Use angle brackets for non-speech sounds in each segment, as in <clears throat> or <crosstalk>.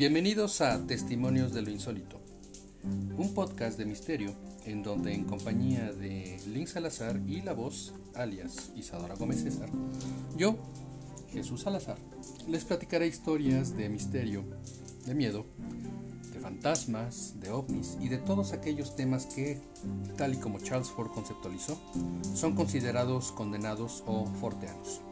Bienvenidos a Testimonios de lo Insólito, un podcast de misterio en donde en compañía de Link Salazar y la voz, alias Isadora Gómez César, yo, Jesús Salazar, les platicaré historias de misterio, de miedo, de fantasmas, de ovnis y de todos aquellos temas que, tal y como Charles Ford conceptualizó, son considerados condenados o forteanos.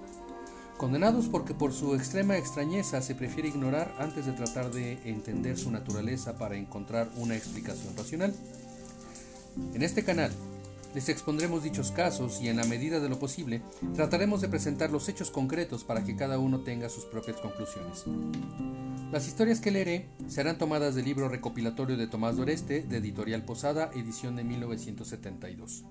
Condenados porque por su extrema extrañeza se prefiere ignorar antes de tratar de entender su naturaleza para encontrar una explicación racional. En este canal les expondremos dichos casos y en la medida de lo posible trataremos de presentar los hechos concretos para que cada uno tenga sus propias conclusiones. Las historias que leeré serán tomadas del libro recopilatorio de Tomás Doreste de Editorial Posada, edición de 1972.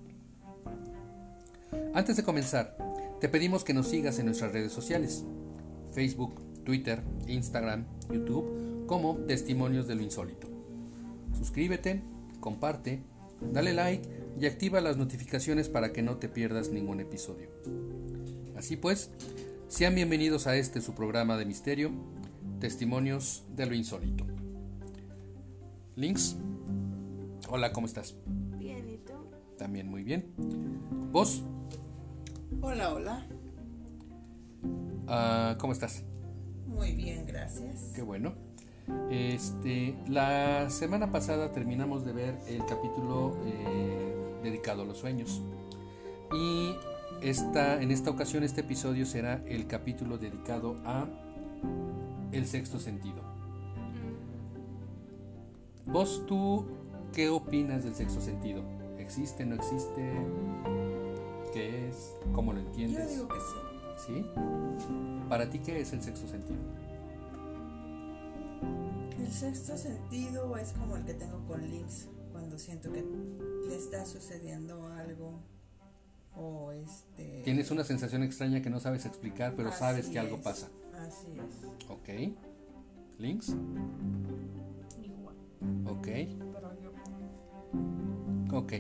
Antes de comenzar, te pedimos que nos sigas en nuestras redes sociales, Facebook, Twitter, Instagram, YouTube, como Testimonios de lo Insólito. Suscríbete, comparte, dale like y activa las notificaciones para que no te pierdas ningún episodio. Así pues, sean bienvenidos a este su programa de misterio, Testimonios de lo Insólito. Links, hola, ¿cómo estás? Bien, ¿y tú? También muy bien. ¿Vos? Hola, hola. Ah, ¿Cómo estás? Muy bien, gracias. Qué bueno. Este, la semana pasada terminamos de ver el capítulo eh, dedicado a los sueños. Y esta, en esta ocasión este episodio será el capítulo dedicado a el sexto sentido. ¿Vos tú qué opinas del sexto sentido? ¿Existe, no existe? ¿Qué es? ¿Cómo lo Yo entiendes? digo que sí. ¿Sí? ¿Para ti qué es el sexto sentido? El sexto sentido es como el que tengo con Lynx, cuando siento que le está sucediendo algo o este... Tienes una sensación extraña que no sabes explicar, pero sabes que algo es, pasa. Así es. Ok. ¿Links? Igual. Ok. Pero yo. Ok.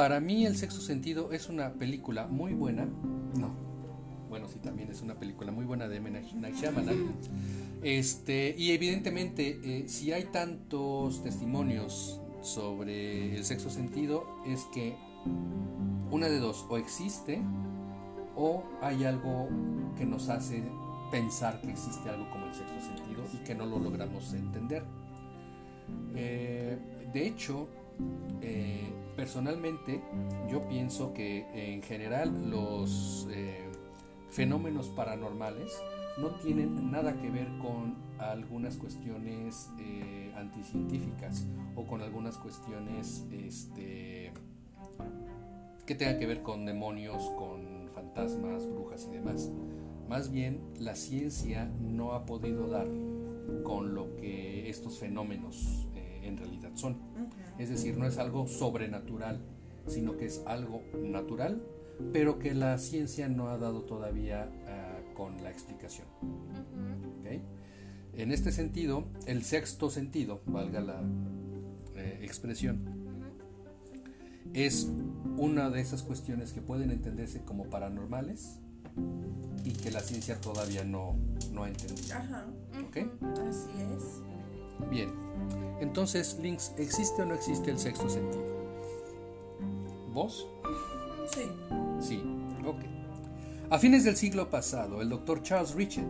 Para mí el sexto sentido es una película muy buena. No. Bueno, sí, también es una película muy buena de M. Night Shyamalan. Este, y evidentemente, eh, si hay tantos testimonios sobre el sexto sentido, es que una de dos, o existe, o hay algo que nos hace pensar que existe algo como el sexto sentido y que no lo logramos entender. Eh, de hecho, eh, personalmente yo pienso que en general los eh, fenómenos paranormales no tienen nada que ver con algunas cuestiones eh, anticientíficas o con algunas cuestiones este, que tengan que ver con demonios, con fantasmas, brujas y demás. Más bien la ciencia no ha podido dar con lo que estos fenómenos eh, en realidad son. Es decir, no es algo sobrenatural, sino que es algo natural, pero que la ciencia no ha dado todavía ah, con la explicación. ¿ok? En este sentido, el sexto sentido, valga la eh, expresión, es una de esas cuestiones que pueden entenderse como paranormales y que la ciencia todavía no, no ha entendido. Ajá, ¿ok? así es. Bien, entonces, Links, ¿existe o no existe el sexto sentido? ¿Vos? Sí. Sí, ok. A fines del siglo pasado, el doctor Charles Richet,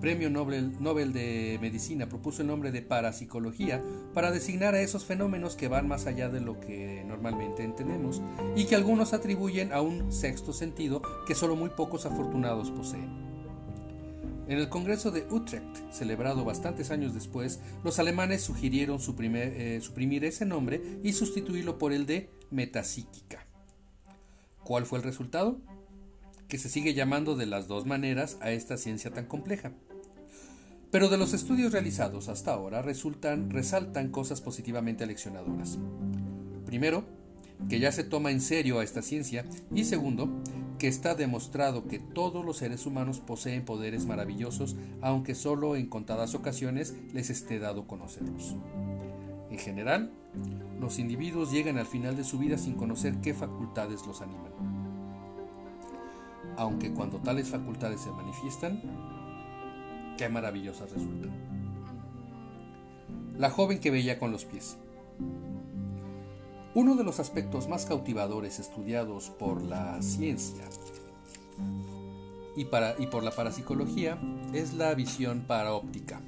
premio Nobel, Nobel de Medicina, propuso el nombre de parapsicología para designar a esos fenómenos que van más allá de lo que normalmente entendemos y que algunos atribuyen a un sexto sentido que solo muy pocos afortunados poseen. En el Congreso de Utrecht, celebrado bastantes años después, los alemanes sugirieron eh, suprimir ese nombre y sustituirlo por el de metapsíquica. ¿Cuál fue el resultado? Que se sigue llamando de las dos maneras a esta ciencia tan compleja. Pero de los estudios realizados hasta ahora resultan, resaltan cosas positivamente aleccionadoras. Primero, que ya se toma en serio a esta ciencia y segundo, que está demostrado que todos los seres humanos poseen poderes maravillosos, aunque solo en contadas ocasiones les esté dado conocerlos. En general, los individuos llegan al final de su vida sin conocer qué facultades los animan. Aunque cuando tales facultades se manifiestan, qué maravillosas resultan. La joven que veía con los pies. Uno de los aspectos más cautivadores estudiados por la ciencia y, por la parapsicología es la visión paraóptica,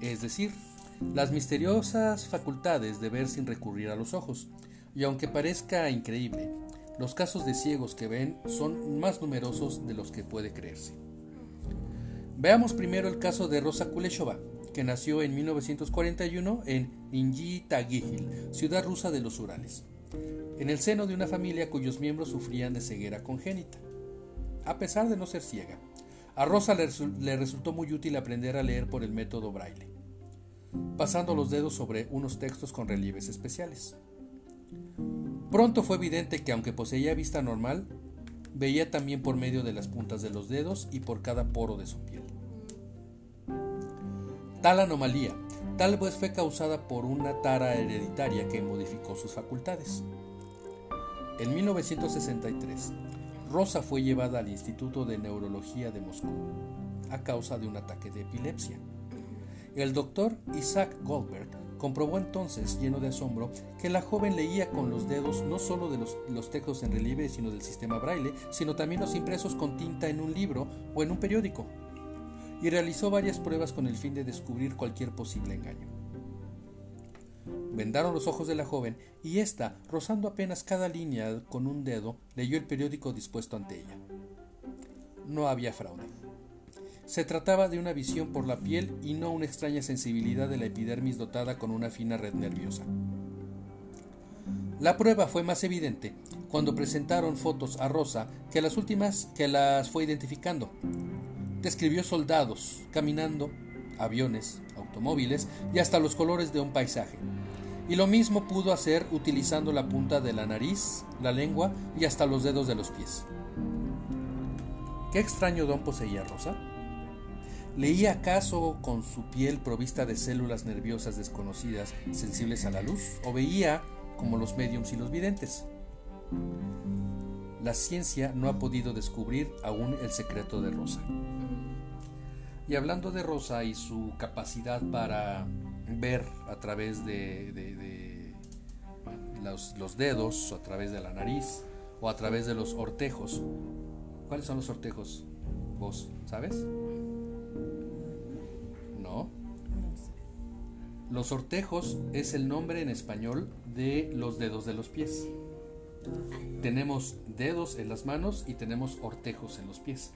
es decir, las misteriosas facultades de ver sin recurrir a los ojos. Y aunque parezca increíble, los casos de ciegos que ven son más numerosos de los que puede creerse. Veamos primero el caso de Rosa Kuleshova, que nació en 1941 en Inji Tagil, ciudad rusa de los Urales, en el seno de una familia cuyos miembros sufrían de ceguera congénita. A pesar de no ser ciega, a Rosa le resultó muy útil aprender a leer por el método braille, pasando los dedos sobre unos textos con relieves especiales. Pronto fue evidente que aunque poseía vista normal, veía también por medio de las puntas de los dedos y por cada poro de su piel. Tal anomalía tal vez fue causada por una tara hereditaria que modificó sus facultades. En 1963, Rosa fue llevada al Instituto de Neurología de Moscú a causa de un ataque de epilepsia. El doctor Isaac Goldberg comprobó entonces, lleno de asombro, que la joven leía con los dedos no solo de los, los, textos en relieve, sino del sistema braille, sino también los impresos con tinta en un libro o en un periódico y realizó varias pruebas con el fin de descubrir cualquier posible engaño. Vendaron los ojos de la joven y ésta, rozando apenas cada línea con un dedo, leyó el periódico dispuesto ante ella. No había fraude. Se trataba de una visión por la piel y no una extraña sensibilidad de la epidermis dotada con una fina red nerviosa. La prueba fue más evidente cuando presentaron fotos a Rosa que las últimas que las fue identificando, describió soldados caminando, aviones, automóviles y hasta los colores de un paisaje. Y lo mismo pudo hacer utilizando la punta de la nariz, la lengua y hasta los dedos de los pies. ¿Qué extraño don poseía Rosa? ¿Leía acaso con su piel provista de células nerviosas desconocidas sensibles a la luz? ¿O veía como los mediums y los videntes? La ciencia no ha podido descubrir aún el secreto de Rosa. Y hablando de Rosa y su capacidad para ver a través de, los, los, dedos, a través de la nariz, o a través de los ortejos. ¿Cuáles son los ortejos? ¿Vos sabes? ¿No? Los ortejos es el nombre en español de los dedos de los pies. Tenemos dedos en las manos y tenemos ortejos en los pies.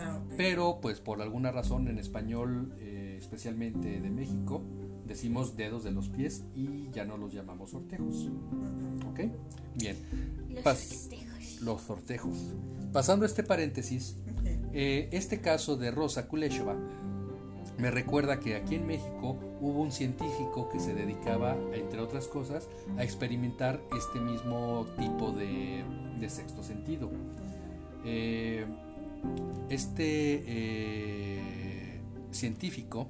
Ah, Pero pues por alguna razón en español, eh, especialmente de México, decimos dedos de los pies y ya no los llamamos ortejos. ¿Ok? Bien. Los ortejos. Los ortejos. Pasando este paréntesis, eh, este caso de Rosa Kuleshova me recuerda que aquí en México hubo un científico que se dedicaba, entre otras cosas, a experimentar este mismo tipo de, sexto sentido. Eh, este eh, científico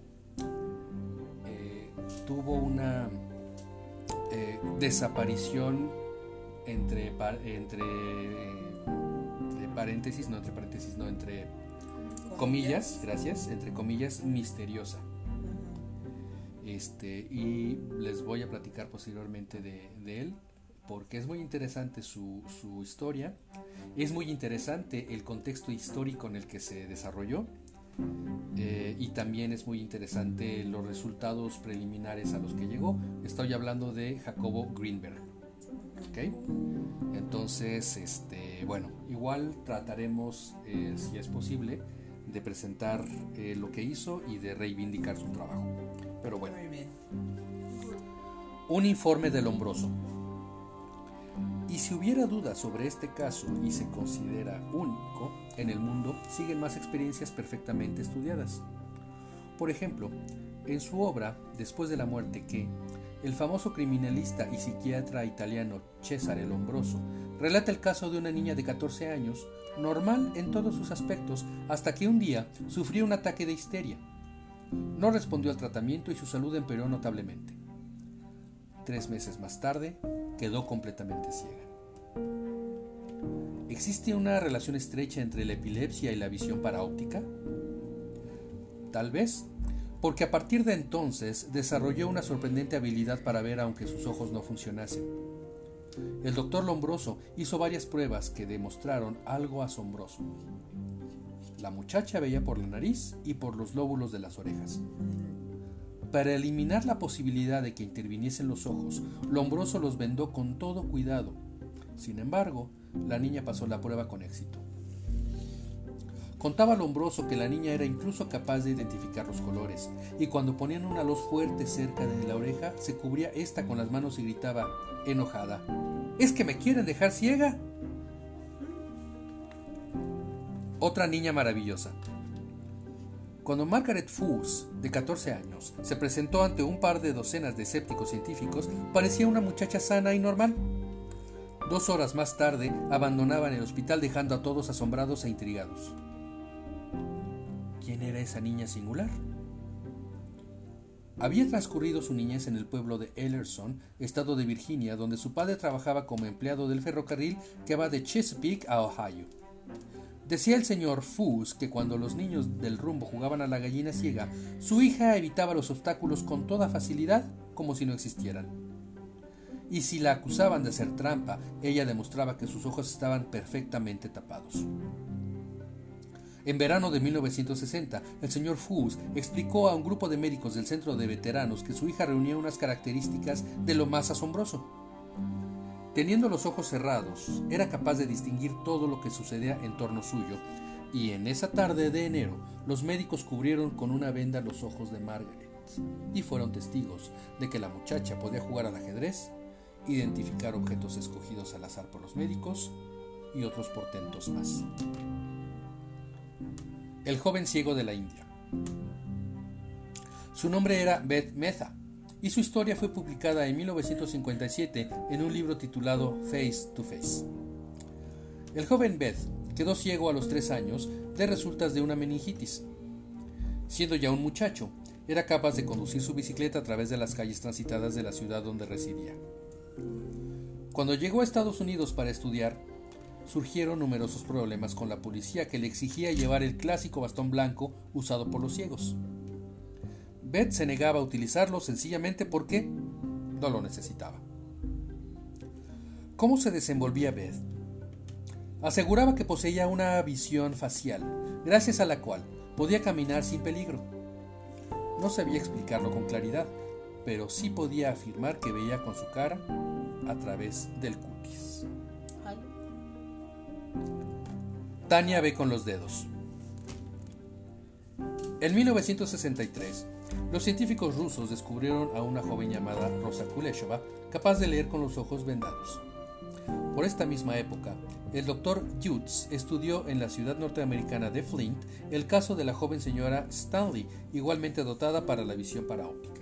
eh, tuvo una desaparición entre, entre paréntesis, no entre paréntesis, no entre comillas, gracias, entre comillas, misteriosa. Este, y les voy a platicar posteriormente de, él, porque es muy interesante su, historia, es muy interesante el contexto histórico en el que se desarrolló, eh, y también es muy interesante los resultados preliminares a los que llegó. Estoy hablando de Jacobo Greenberg. Entonces, este, bueno, igual trataremos, eh, si es posible, de presentar eh, lo que hizo y de reivindicar su trabajo. Pero bueno. Un informe del hombroso. Y si hubiera dudas sobre este caso y se considera único en el mundo, siguen más experiencias perfectamente estudiadas. Por ejemplo, en su obra Después de la muerte que el famoso criminalista y psiquiatra italiano Cesare Lombroso relata el caso de una niña de 14 años normal en todos sus aspectos, hasta que un día sufrió un ataque de histeria. No respondió al tratamiento y su salud empeoró notablemente. Tres meses más tarde, quedó completamente ciega. ¿Existe una relación estrecha entre la epilepsia y la visión paraóptica? Tal vez porque a partir de entonces desarrolló una sorprendente habilidad para ver aunque sus ojos no funcionasen. El doctor Lombroso hizo varias pruebas que demostraron algo asombroso. La muchacha veía por la nariz y por los lóbulos de las orejas. Para eliminar la posibilidad de que interviniesen los ojos, Lombroso los vendó con todo cuidado. Sin embargo, la niña pasó la prueba con éxito. Contaba Lombroso que la niña era incluso capaz de identificar los colores, y cuando ponían una luz fuerte cerca de la oreja, se cubría esta con las manos y gritaba, enojada, ¿Es que me quieren dejar ciega? Otra niña maravillosa. Cuando Margaret Fuchs, de 14 años, se presentó ante un par de docenas de escépticos científicos, parecía una muchacha sana y normal. Dos horas más tarde, abandonaban el hospital dejando a todos asombrados e intrigados. ¿Quién era esa niña singular? Había transcurrido su niñez en el pueblo de Ellerson, estado de Virginia, donde su padre trabajaba como empleado del ferrocarril que va de Chesapeake a Ohio. Decía el señor Fuss que cuando los niños del rumbo jugaban a la gallina ciega, su hija evitaba los obstáculos con toda facilidad, como si no existieran. Y si la acusaban de hacer trampa, ella demostraba que sus ojos estaban perfectamente tapados. En verano de 1960, el señor Fuss explicó a un grupo de médicos del centro de veteranos que su hija reunía unas características de lo más asombroso. Teniendo los ojos cerrados, era capaz de distinguir todo lo que sucedía en torno suyo, y en esa tarde de enero, los médicos cubrieron con una venda los ojos de Margaret, y fueron testigos de que la muchacha podía jugar al ajedrez, identificar objetos escogidos al azar por los médicos y otros portentos más. El joven ciego de la India. Su nombre era Beth Mehta y su historia fue publicada en 1957 en un libro titulado Face to Face. El joven Beth quedó ciego a los tres años de resultas de una meningitis. Siendo ya un muchacho, era capaz de conducir su bicicleta a través de las calles transitadas de la ciudad donde residía. Cuando llegó a Estados Unidos para estudiar, surgieron numerosos problemas con la policía que le exigía llevar el clásico bastón blanco usado por los ciegos. Beth se negaba a utilizarlo sencillamente porque no lo necesitaba. ¿Cómo se desenvolvía Beth? Aseguraba que poseía una visión facial, gracias a la cual podía caminar sin peligro. No sabía explicarlo con claridad, pero sí podía afirmar que veía con su cara a través del cutis. Tania ve con los dedos. En 1963, los científicos rusos descubrieron a una joven llamada Rosa Kuleshova capaz de leer con los ojos vendados. Por esta misma época, el doctor Jutz estudió en la ciudad norteamericana de Flint el caso de la joven señora Stanley, igualmente dotada para la visión paraóptica.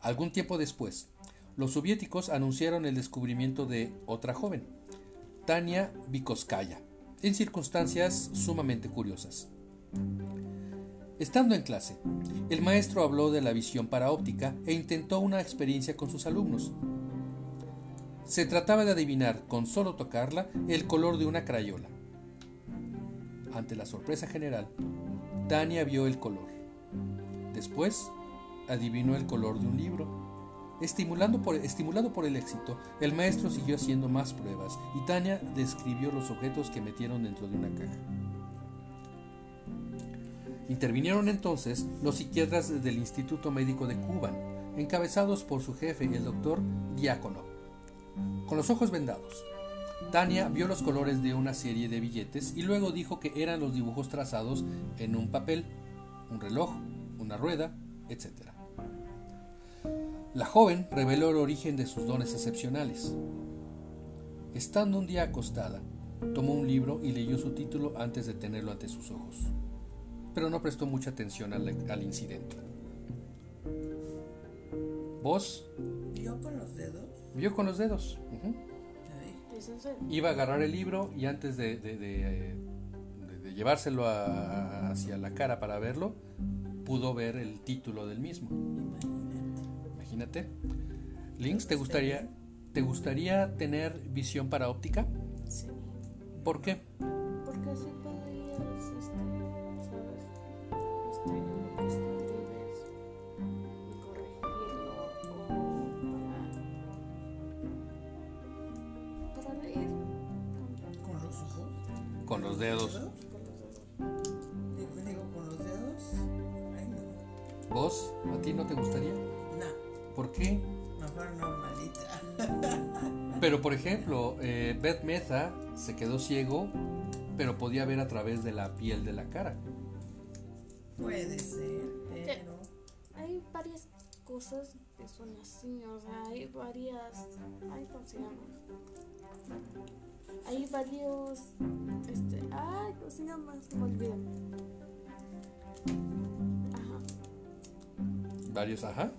Algún tiempo después, los soviéticos anunciaron el descubrimiento de otra joven, Tania Vikoskaya, en circunstancias sumamente curiosas. Estando en clase, el maestro habló de la visión paraóptica e intentó una experiencia con sus alumnos. Se trataba de adivinar, con solo tocarla, el color de una crayola. Ante la sorpresa general, Tania vio el color. Después, adivinó el color de un libro Estimulado por el éxito, el maestro siguió haciendo más pruebas y Tania describió los objetos que metieron dentro de una caja. Intervinieron entonces los psiquiatras del Instituto Médico de Cuba, encabezados por su jefe, el doctor Diácono. Con los ojos vendados, Tania vio los colores de una serie de billetes y luego dijo que eran los dibujos trazados en un papel, un reloj, una rueda, etc. La joven reveló el origen de sus dones excepcionales. Estando un día acostada, tomó un libro y leyó su título antes de tenerlo ante sus ojos, pero no prestó mucha atención al, incidente. ¿Vos? ¿Vio con los dedos? Vio con los dedos. Iba a agarrar el libro y antes de, llevárselo hacia la cara para verlo, pudo ver el título del mismo imagínate. Links, ¿te gustaría, ¿te gustaría tener visión para óptica? Sí. ¿Por qué? Porque así podrías, este, ¿sabes? Este, lo que escribes, corregirlo o para, para leer. ¿Con los ojos? Con los dedos. ¿Vos? ¿A ti no te gustaría? ¿Por qué? mejor normalita. Pero por ejemplo, eh, Beth Meza se quedó ciego, pero podía ver a través de la piel de la cara. Puede ser, pero. Hay varias cosas que son así, o sea, hay varias. Ay, ¿cómo se llama? Hay varios. Este. Ay, ¿cómo se llama? Se me olvidó. Ajá. Varios, ajá.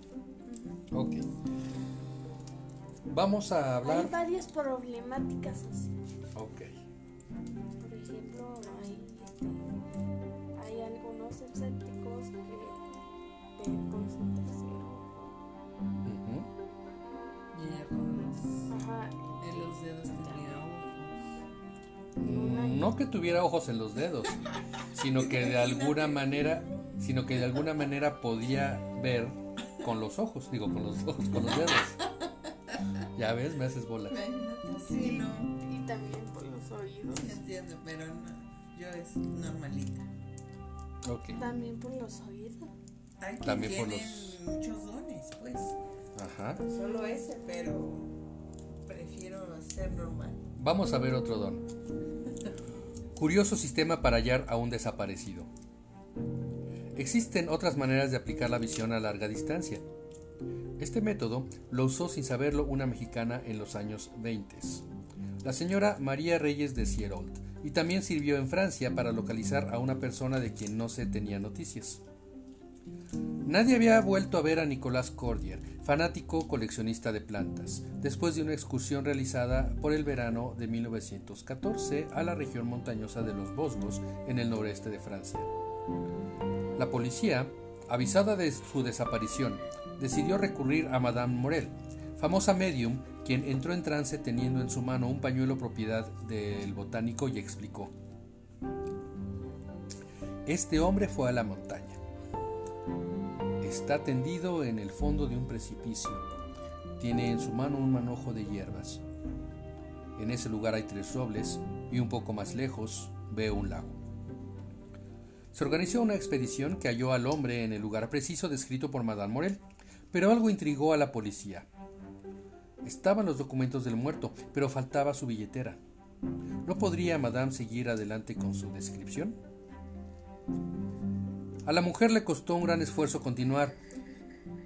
Ok. Vamos a Hay hablar. varias problemáticas así. Ok. Por ejemplo, hay, este, hay algunos escépticos que ven con su tercero. Ujú. Y ella con los, Ajá. en los dedos tenía Mm, No que tuviera ojos en los dedos, sino <laughs> que de alguna manera, sino que de alguna manera podía ver con los ojos, digo con los ojos, con los dedos. Ya ves, me haces bola. Imagínate, sí, no. Y también por los oídos. Entiendo, pero no. Yo es normalita. Ok. También por los oídos. Hay que También por los- muchos dones, pues. Ajá. Solo ese, pero prefiero ser normal. Vamos a ver otro don. Curioso sistema para hallar a un desaparecido. Existen otras maneras de aplicar la visión a larga distancia. Este método lo usó sin saberlo una mexicana en los años 20, la señora María Reyes de Sierold, y también sirvió en Francia para localizar a una persona de quien no se tenía noticias. Nadie había vuelto a ver a Nicolas Cordier, fanático coleccionista de plantas, después de una excursión realizada por el verano de 1914 a la región montañosa de los Vosgos en el noreste de Francia. La policía, avisada de su desaparición, decidió recurrir a Madame Morel, famosa medium, quien entró en trance teniendo en su mano un pañuelo propiedad del botánico y explicó. Este hombre fue a la montaña. Está tendido en el fondo de un precipicio. Tiene en su mano un manojo de hierbas. En ese lugar hay tres robles y un poco más lejos veo un lago. Se organizó una expedición que halló al hombre en el lugar preciso descrito por Madame Morel, pero algo intrigó a la policía. Estaban los documentos del muerto, pero faltaba su billetera. ¿No podría Madame seguir adelante con su descripción? A la mujer le costó un gran esfuerzo continuar,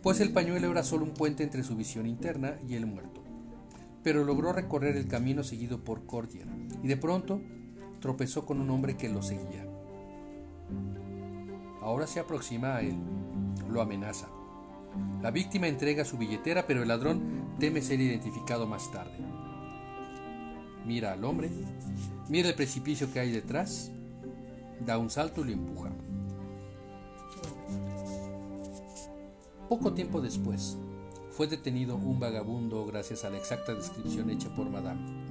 pues el pañuelo era solo un puente entre su visión interna y el muerto. Pero logró recorrer el camino seguido por Cordier, y de pronto tropezó con un hombre que lo seguía. Ahora se aproxima a él, lo amenaza. La víctima entrega su billetera, pero el ladrón teme ser identificado más tarde. Mira al hombre, mira el precipicio que hay detrás, da un salto y lo empuja. Poco tiempo después, fue detenido un vagabundo gracias a la exacta descripción hecha por Madame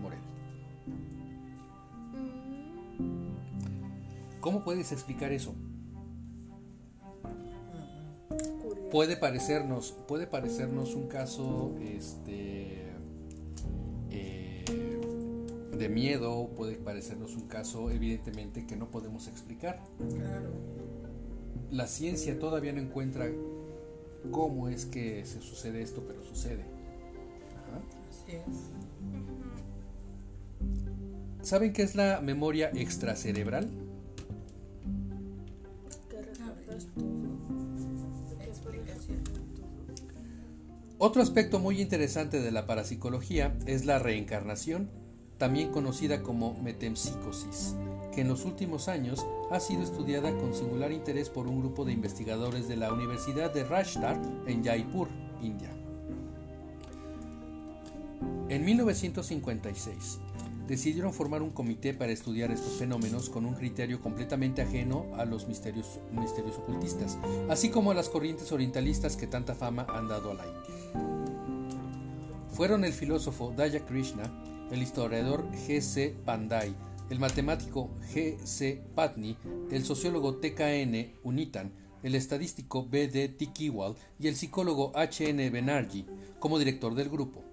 ¿Cómo puedes explicar eso? Curioso. Puede parecernos, puede parecernos un caso este, eh, de miedo, puede parecernos un caso evidentemente que no podemos explicar. Claro. La ciencia todavía no encuentra cómo es que se sucede esto, pero sucede. Ajá. Así es. ¿Saben qué es la memoria extracerebral? Otro aspecto muy interesante de la parapsicología es la reencarnación, también conocida como metempsicosis, que en los últimos años ha sido estudiada con singular interés por un grupo de investigadores de la Universidad de Rajshahr en Jaipur, India. En 1956 decidieron formar un comité para estudiar estos fenómenos con un criterio completamente ajeno a los misterios, misterios ocultistas, así como a las corrientes orientalistas que tanta fama han dado a la India. Fueron el filósofo Daya Krishna, el historiador G.C. Pandey, el matemático G.C. Patni, el sociólogo T.K.N. Unitan, el estadístico B.D. Tikiwal y el psicólogo H.N. Benarji como director del grupo.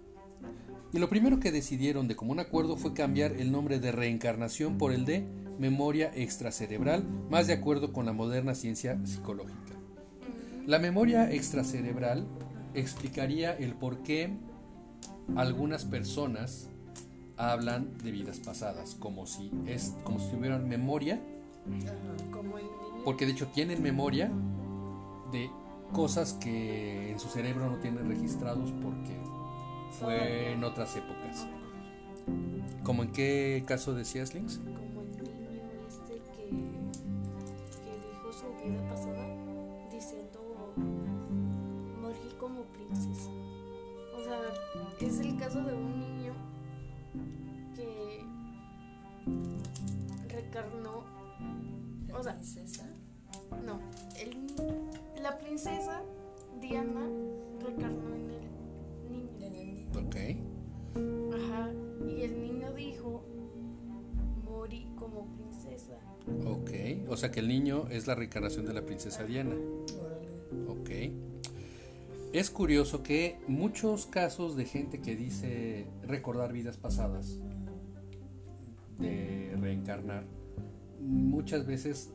Y lo primero que decidieron de común acuerdo fue cambiar el nombre de reencarnación por el de memoria extracerebral, más de acuerdo con la moderna ciencia psicológica. La memoria extracerebral explicaría el por qué algunas personas hablan de vidas pasadas, como si es como si tuvieran memoria, porque de hecho tienen memoria de cosas que en su cerebro no tienen registrados porque fue en otras épocas. ¿Como en qué caso decías, Links? O sea que el niño es la reencarnación de la princesa Diana. Ok. Es curioso que muchos casos de gente que dice recordar vidas pasadas, de reencarnar, muchas veces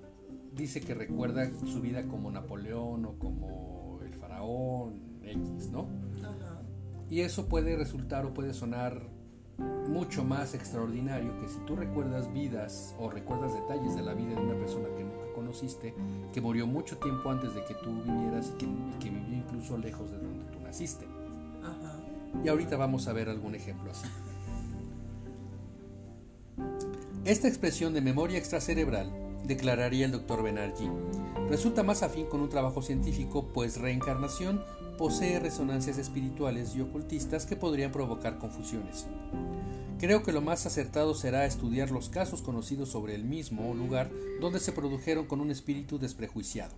dice que recuerda su vida como Napoleón o como el faraón X, ¿no? Ajá. Y eso puede resultar o puede sonar mucho más extraordinario que si tú recuerdas vidas o recuerdas detalles de la vida de una persona que nunca conociste, que murió mucho tiempo antes de que tú vivieras y que, y que vivió incluso lejos de donde tú naciste. Ajá. Y ahorita vamos a ver algún ejemplo así. Esta expresión de memoria extracerebral, declararía el Dr. Benarji, resulta más afín con un trabajo científico, pues reencarnación posee resonancias espirituales y ocultistas que podrían provocar confusiones. Creo que lo más acertado será estudiar los casos conocidos sobre el mismo lugar donde se produjeron con un espíritu desprejuiciado.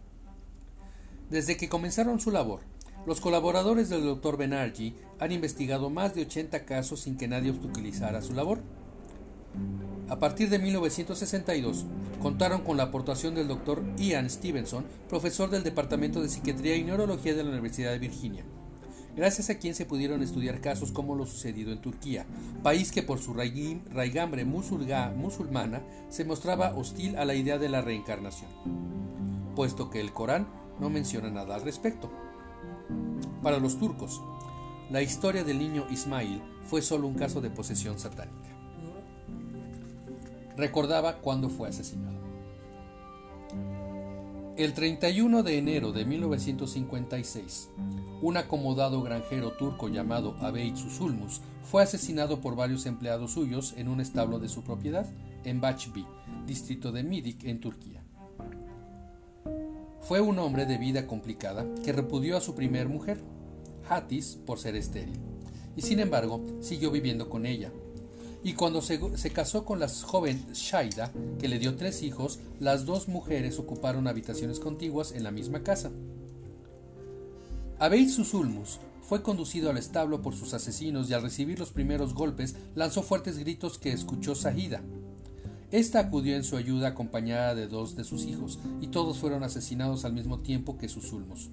Desde que comenzaron su labor, los colaboradores del Dr. Benarji han investigado más de 80 casos sin que nadie obstaculizara su labor. A partir de 1962, contaron con la aportación del Dr. Ian Stevenson, profesor del Departamento de Psiquiatría y Neurología de la Universidad de Virginia, gracias a quien se pudieron estudiar casos como lo sucedido en Turquía, país que por su raigambre musulmana se mostraba hostil a la idea de la reencarnación, puesto que el Corán no menciona nada al respecto. Para los turcos, la historia del niño Ismail fue solo un caso de posesión satánica. Recordaba cuándo fue asesinado. El 31 de enero de 1956, un acomodado granjero turco llamado Abey Susulmus fue asesinado por varios empleados suyos en un establo de su propiedad en Bahçevi, distrito de Midik, en Turquía. Fue un hombre de vida complicada que repudió a su primer mujer, Hatis, por ser estéril, y sin embargo siguió viviendo con ella. Y cuando se, casó con la joven Shaida, que le dio tres hijos, las dos mujeres ocuparon habitaciones contiguas en la misma casa. Abeit Susulmus fue conducido al establo por sus asesinos y al recibir los primeros golpes lanzó fuertes gritos que escuchó Sahida. Esta acudió en su ayuda acompañada de dos de sus hijos, y todos fueron asesinados al mismo tiempo que Susulmus.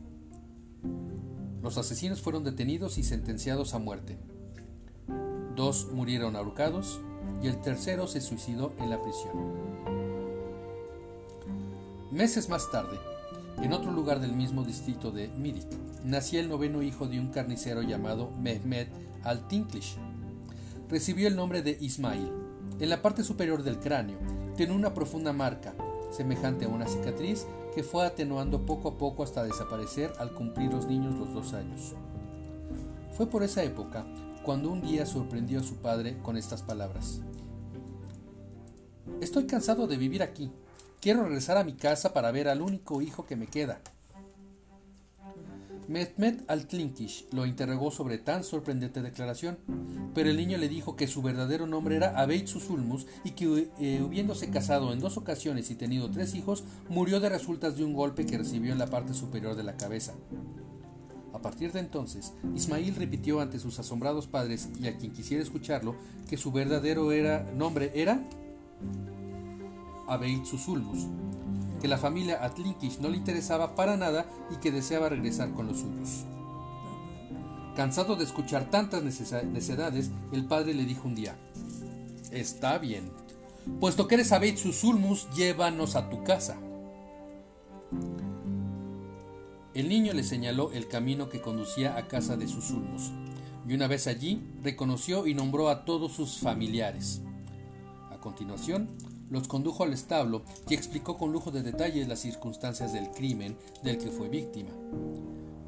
Los asesinos fueron detenidos y sentenciados a muerte. Dos murieron ahorcados y el tercero se suicidó en la prisión. Meses más tarde, en otro lugar del mismo distrito de Midik, nacía el noveno hijo de un carnicero llamado Mehmet al-Tinklish. Recibió el nombre de Ismail. En la parte superior del cráneo tenía una profunda marca, semejante a una cicatriz, que fue atenuando poco a poco hasta desaparecer al cumplir los niños los dos años. Fue por esa época cuando un día sorprendió a su padre con estas palabras. Estoy cansado de vivir aquí. Quiero regresar a mi casa para ver al único hijo que me queda. Mehmet al-Tlinkish lo interrogó sobre tan sorprendente declaración, pero el niño le dijo que su verdadero nombre era Abeit Susulmus y que, eh, habiéndose casado en dos ocasiones y tenido tres hijos, murió de resultas de un golpe que recibió en la parte superior de la cabeza. A partir de entonces, Ismail repitió ante sus asombrados padres y a quien quisiera escucharlo que su verdadero nombre era Abeit Susulmus, que la familia Atlinkish no le interesaba para nada y que deseaba regresar con los suyos. Cansado de escuchar tantas necedades, el padre le dijo un día, Está bien, Puesto que eres Abed Susulmus, llévanos a tu casa. El niño le señaló el camino que conducía a casa de Susulmus, y una vez allí reconoció y nombró a todos sus familiares. A continuación, los condujo al establo y explicó con lujo de detalles las circunstancias del crimen del que fue víctima.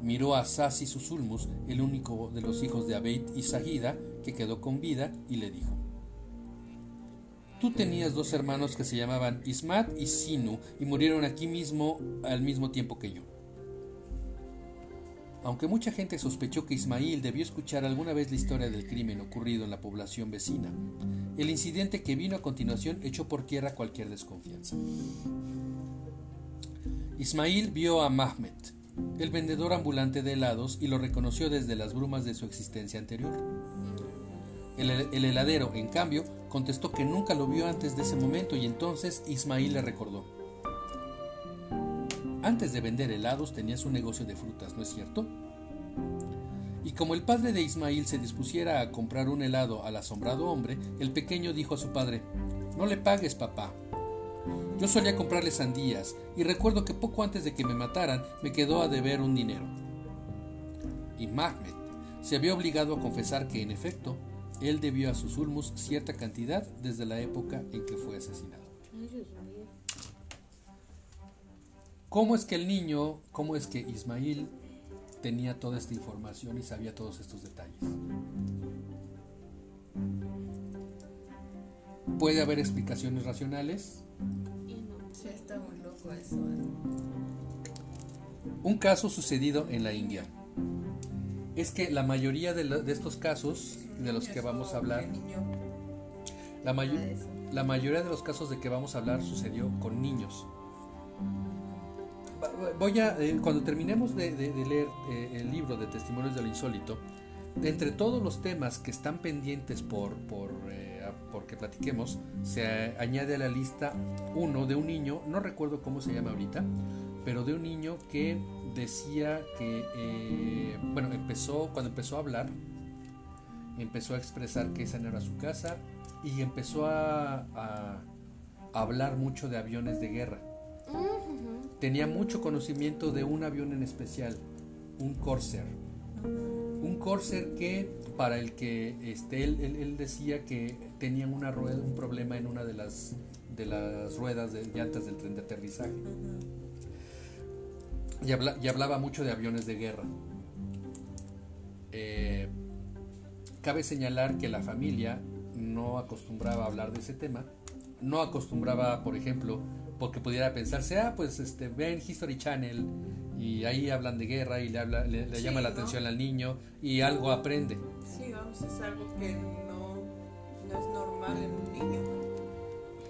Miró a Sasi Susulmus, el único de los hijos de Abeit y Sahida, que quedó con vida, y le dijo: Tú tenías dos hermanos que se llamaban Ismat y Sinu y murieron aquí mismo al mismo tiempo que yo. Aunque mucha gente sospechó que Ismail debió escuchar alguna vez la historia del crimen ocurrido en la población vecina, el incidente que vino a continuación echó por tierra cualquier desconfianza. Ismail vio a Mahmet, el vendedor ambulante de helados, y lo reconoció desde las brumas de su existencia anterior. El, el, heladero, en cambio, contestó que nunca lo vio antes de ese momento y entonces Ismail le recordó. Antes de vender helados tenías un negocio de frutas, ¿no es cierto? Y como el padre de Ismail se dispusiera a comprar un helado al asombrado hombre, el pequeño dijo a su padre, No le pagues, papá. Yo solía comprarle sandías y recuerdo que poco antes de que me mataran me quedó a deber un dinero. Y Mahmed se había obligado a confesar que, en efecto, él debió a sus ulmus cierta cantidad desde la época en que fue asesinado. ¿Cómo es que el niño, cómo es que Ismail tenía toda esta información y sabía todos estos detalles? ¿Puede haber explicaciones racionales? Sí, está muy loco eso. ¿eh? Un caso sucedido en la India. Es que la mayoría de, de estos casos de los que vamos a hablar, la, mayo la mayoría de los casos de que vamos a hablar sucedió con niños voy a, eh, cuando terminemos de, leer eh, el libro de Testimonios de lo Insólito, entre todos los temas que están pendientes por, por, eh, que platiquemos, se añade a la lista uno de un niño, no recuerdo cómo se llama ahorita, pero de un niño que decía que, bueno, empezó, cuando empezó a hablar, empezó a expresar que esa no era su casa y empezó a, a hablar mucho de aviones de guerra tenía mucho conocimiento de un avión en especial, un Corsair. Un Corsair que, para el que este, él, decía que tenía una rueda, un problema en una de las, de las ruedas de llantas del tren de aterrizaje. Y, hablaba mucho de aviones de guerra. Eh, cabe señalar que la familia no acostumbraba a hablar de ese tema, no acostumbraba, por ejemplo, porque pudiera pensarse, ah, pues este, ven History Channel y ahí hablan de guerra y le, habla, le, llama la atención al niño y algo aprende. Sí, vamos, es algo que no, no es normal en un niño.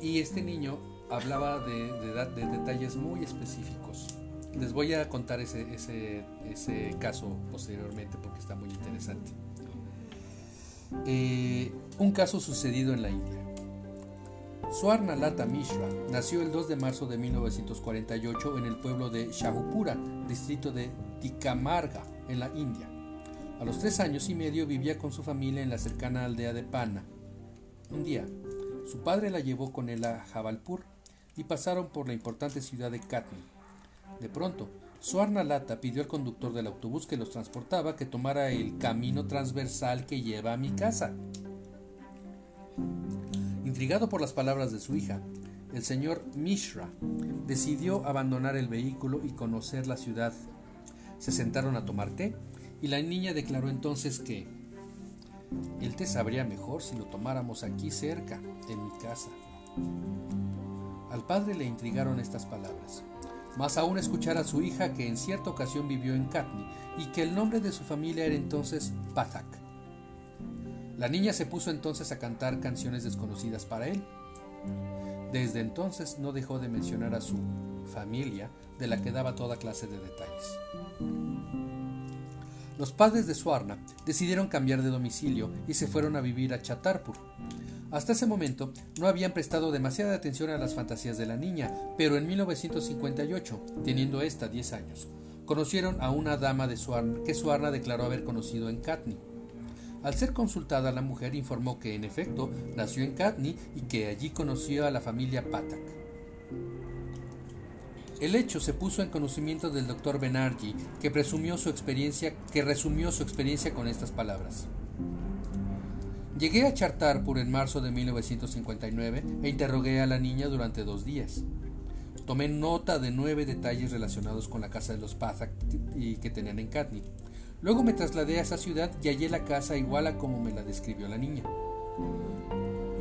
Y este niño hablaba de, de, de, detalles muy específicos. Les voy a contar ese, ese, ese caso posteriormente porque está muy interesante. Eh, un caso sucedido en la India. Swarna Lata Mishra nació el 2 de marzo de 1948 en el pueblo de Shahupura, distrito de Tikamarga, en la India. A los tres años y medio vivía con su familia en la cercana aldea de Pana. Un día, su padre la llevó con él a Jabalpur y pasaron por la importante ciudad de Katni. De pronto, Swarna Lata pidió al conductor del autobús que los transportaba que tomara el camino transversal que lleva a mi casa. Intrigado por las palabras de su hija, el señor Mishra decidió abandonar el vehículo y conocer la ciudad. Se sentaron a tomar té y la niña declaró entonces que el té sabría mejor si lo tomáramos aquí cerca, en mi casa. Al padre le intrigaron estas palabras, más aún escuchar a su hija que en cierta ocasión vivió en Katni y que el nombre de su familia era entonces Pathak. La niña se puso entonces a cantar canciones desconocidas para él. Desde entonces no dejó de mencionar a su familia, de la que daba toda clase de detalles. Los padres de Suarna decidieron cambiar de domicilio y se fueron a vivir a Chatarpur. Hasta ese momento no habían prestado demasiada atención a las fantasías de la niña, pero en 1958, teniendo ésta 10 años, conocieron a una dama de Suarna que Suarna declaró haber conocido en Katni. Al ser consultada, la mujer informó que en efecto nació en Cadney y que allí conoció a la familia Patak. El hecho se puso en conocimiento del doctor Benargi, que presumió su experiencia, que resumió su experiencia con estas palabras. Llegué a Chartarpur en marzo de 1959 e interrogué a la niña durante dos días. Tomé nota de nueve detalles relacionados con la casa de los Pathak y que tenían en Katni. Luego me trasladé a esa ciudad y hallé la casa igual a como me la describió la niña.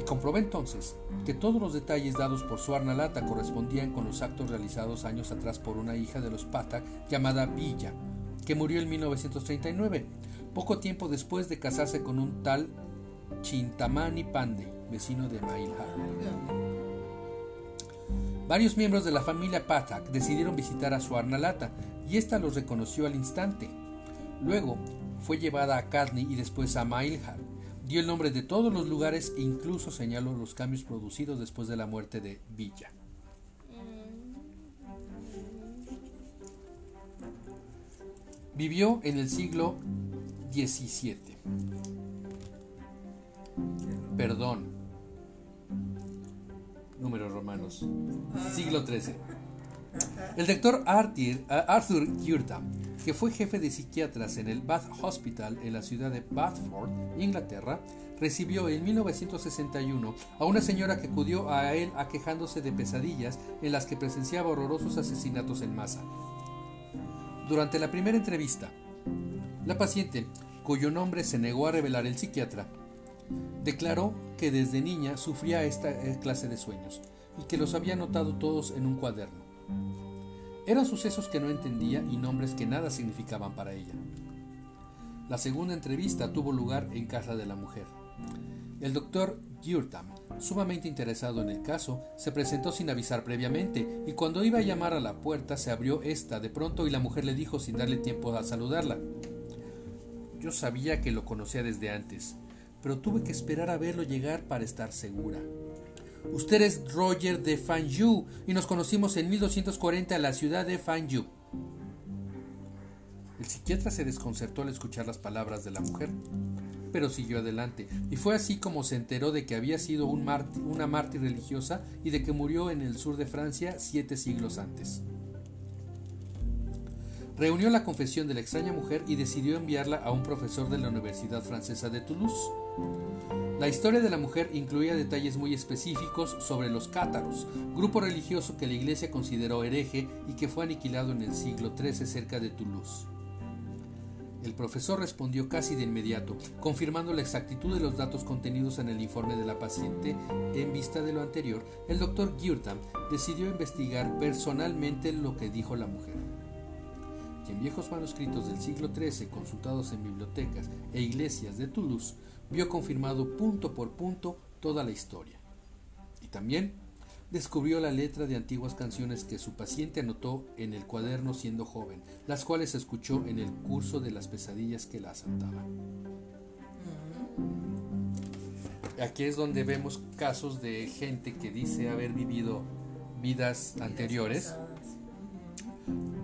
Y comprobé entonces que todos los detalles dados por Suarna Lata correspondían con los actos realizados años atrás por una hija de los Pathak llamada Villa, que murió en 1939, poco tiempo después de casarse con un tal Chintamani Pandey, vecino de Mailha. Varios miembros de la familia Pathak decidieron visitar a Suarnalata y ésta los reconoció al instante. Luego fue llevada a Kadni y después a Mailhar. Dio el nombre de todos los lugares e incluso señaló los cambios producidos después de la muerte de Villa. Vivió en el siglo XVII. Perdón. Números romanos. Siglo XIII. El doctor Arthur Yurtam, que fue jefe de psiquiatras en el Bath Hospital en la ciudad de Bathford, Inglaterra, recibió en 1961 a una señora que acudió a él aquejándose de pesadillas en las que presenciaba horrorosos asesinatos en masa. Durante la primera entrevista, la paciente, cuyo nombre se negó a revelar el psiquiatra, Declaró que desde niña sufría esta eh, clase de sueños y que los había notado todos en un cuaderno. Eran sucesos que no entendía y nombres que nada significaban para ella. La segunda entrevista tuvo lugar en casa de la mujer. El doctor Gyurtam, sumamente interesado en el caso, se presentó sin avisar previamente y cuando iba a llamar a la puerta se abrió esta de pronto y la mujer le dijo sin darle tiempo a saludarla. Yo sabía que lo conocía desde antes pero tuve que esperar a verlo llegar para estar segura. Usted es Roger de Fanju y nos conocimos en 1240 en la ciudad de Fanju. El psiquiatra se desconcertó al escuchar las palabras de la mujer, pero siguió adelante, y fue así como se enteró de que había sido un una mártir religiosa y de que murió en el sur de Francia siete siglos antes. Reunió la confesión de la extraña mujer y decidió enviarla a un profesor de la Universidad Francesa de Toulouse. La historia de la mujer incluía detalles muy específicos sobre los cátaros, grupo religioso que la iglesia consideró hereje y que fue aniquilado en el siglo XIII cerca de Toulouse. El profesor respondió casi de inmediato, confirmando la exactitud de los datos contenidos en el informe de la paciente. En vista de lo anterior, el doctor Gyurtam decidió investigar personalmente lo que dijo la mujer y en viejos manuscritos del siglo XIII consultados en bibliotecas e iglesias de Toulouse, vio confirmado punto por punto toda la historia. Y también descubrió la letra de antiguas canciones que su paciente anotó en el cuaderno siendo joven, las cuales escuchó en el curso de las pesadillas que la asaltaban. Aquí es donde vemos casos de gente que dice haber vivido vidas anteriores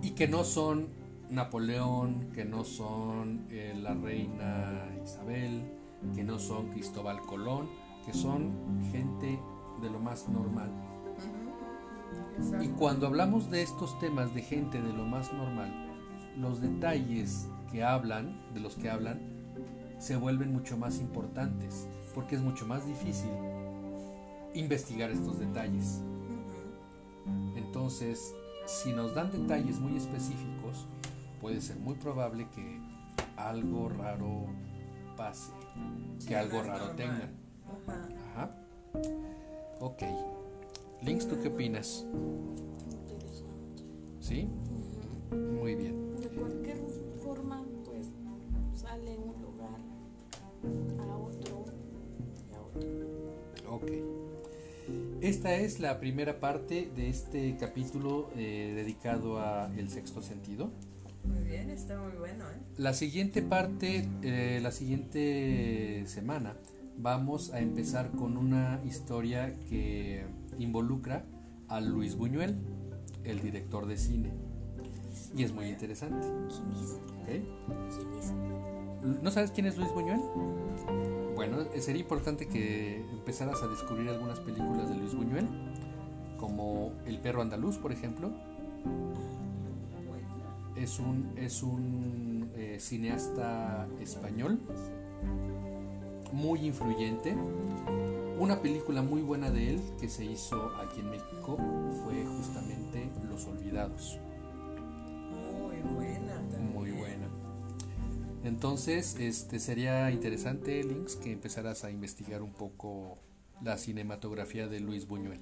y que no son Napoleón, que no son eh, la reina Isabel, que no son Cristóbal Colón, que son gente de lo más normal. Y cuando hablamos de estos temas de gente de lo más normal, los detalles que hablan, de los que hablan, se vuelven mucho más importantes, porque es mucho más difícil investigar estos detalles. Entonces, si nos dan detalles muy específicos, puede ser muy probable que algo raro pase, que algo raro tenga. Ajá. Ok. Links, ¿tú qué opinas? ¿Sí? Muy bien. De cualquier forma, pues sale un lugar a otro y a otro. Ok. Esta es la primera parte de este capítulo eh, dedicado a el sexto sentido. Está muy bueno. ¿eh? La siguiente parte, eh, la siguiente semana, vamos a empezar con una historia que involucra a Luis Buñuel, el director de cine. Y es muy interesante. ¿Quién es? ¿ok? ¿Quién es? ¿No sabes quién es Luis Buñuel? Bueno, eh, sería importante que empezaras a descubrir algunas películas de Luis Buñuel, como El perro andaluz, por ejemplo. Es un, es un eh, cineasta español muy influyente. Una película muy buena de él que se hizo aquí en México fue justamente Los Olvidados. Muy buena. también. Muy buena. Entonces, este sería interesante, Links, que empezaras a investigar un poco la cinematografía de Luis Buñuel.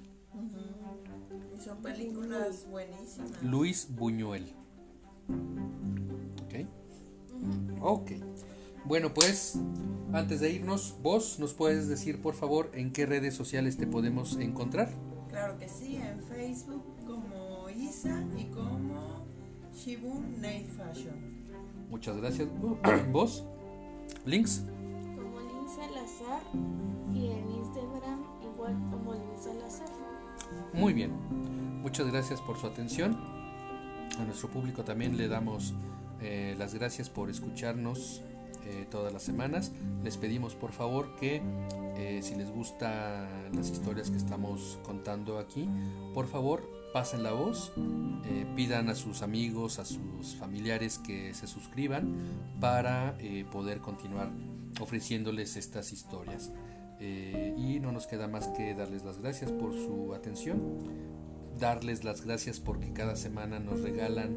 Y son películas buenísimas. Luis Buñuel. ¿Ok? Ok. Bueno, pues antes de irnos, vos nos puedes decir por favor en qué redes sociales te podemos encontrar. Claro que sí, en Facebook como Isa y como Shibun Nail Fashion. Muchas gracias. <clears throat> ¿Vos? ¿Links? Como Lin Salazar y en Instagram igual como Lin Salazar. Muy bien. Muchas gracias por su atención. A nuestro público también le damos eh, las gracias por escucharnos eh, todas las semanas. Les pedimos por favor que eh, si les gustan las historias que estamos contando aquí, por favor pasen la voz, pidan a sus amigos, a sus familiares que se suscriban para poder continuar ofreciéndoles estas historias. Y no nos queda más que darles las gracias por su atención, darles las gracias porque cada semana nos regalan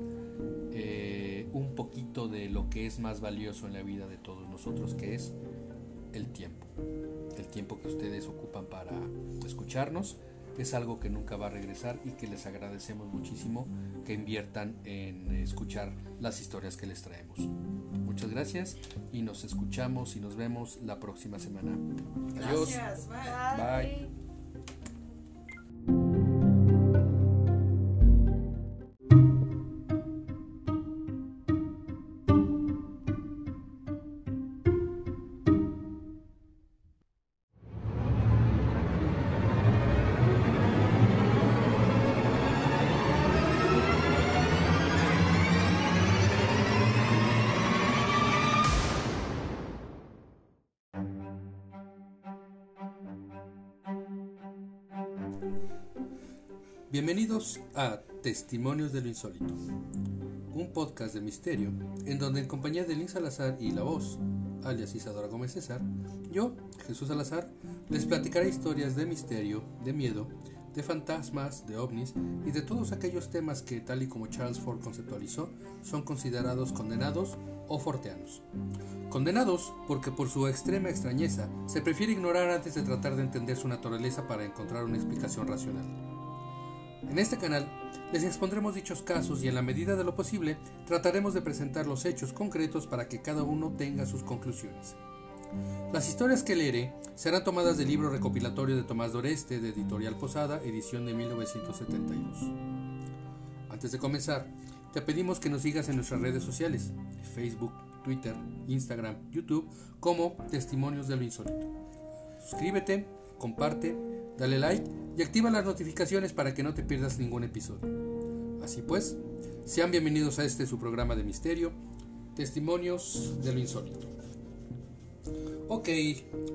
eh, un poquito de lo que es más valioso en la vida de todos nosotros, que es el tiempo. El tiempo que ustedes ocupan para escucharnos es algo que nunca va a regresar y que les agradecemos muchísimo que inviertan en escuchar las historias que les traemos. Muchas gracias y nos escuchamos y nos vemos la próxima semana. Adiós. Gracias, bye. Bye. A Testimonios de lo Insólito, un podcast de misterio en donde en compañía de Lynn Salazar y la voz, alias Isadora Gómez César, yo, Jesús Salazar, les platicaré historias de misterio, de miedo, de fantasmas, de ovnis y de todos aquellos temas que, tal y como Charles Ford conceptualizó, son considerados condenados o forteanos. Condenados porque por su extrema extrañeza se prefiere ignorar antes de tratar de entender su naturaleza para encontrar una explicación racional. En este canal les expondremos dichos casos y en la medida de lo posible trataremos de presentar los hechos concretos para que cada uno tenga sus conclusiones. Las historias que leeré serán tomadas del libro recopilatorio de Tomás Doreste de Editorial Posada, edición de 1972. Antes de comenzar, te pedimos que nos sigas en nuestras redes sociales, Facebook, Twitter, Instagram, YouTube, como Testimonios de lo Insólito. Suscríbete, comparte, dale like y activa las notificaciones para que no te pierdas ningún episodio. Así pues, sean bienvenidos a este su programa de misterio, Testimonios de lo Insólito. Ok,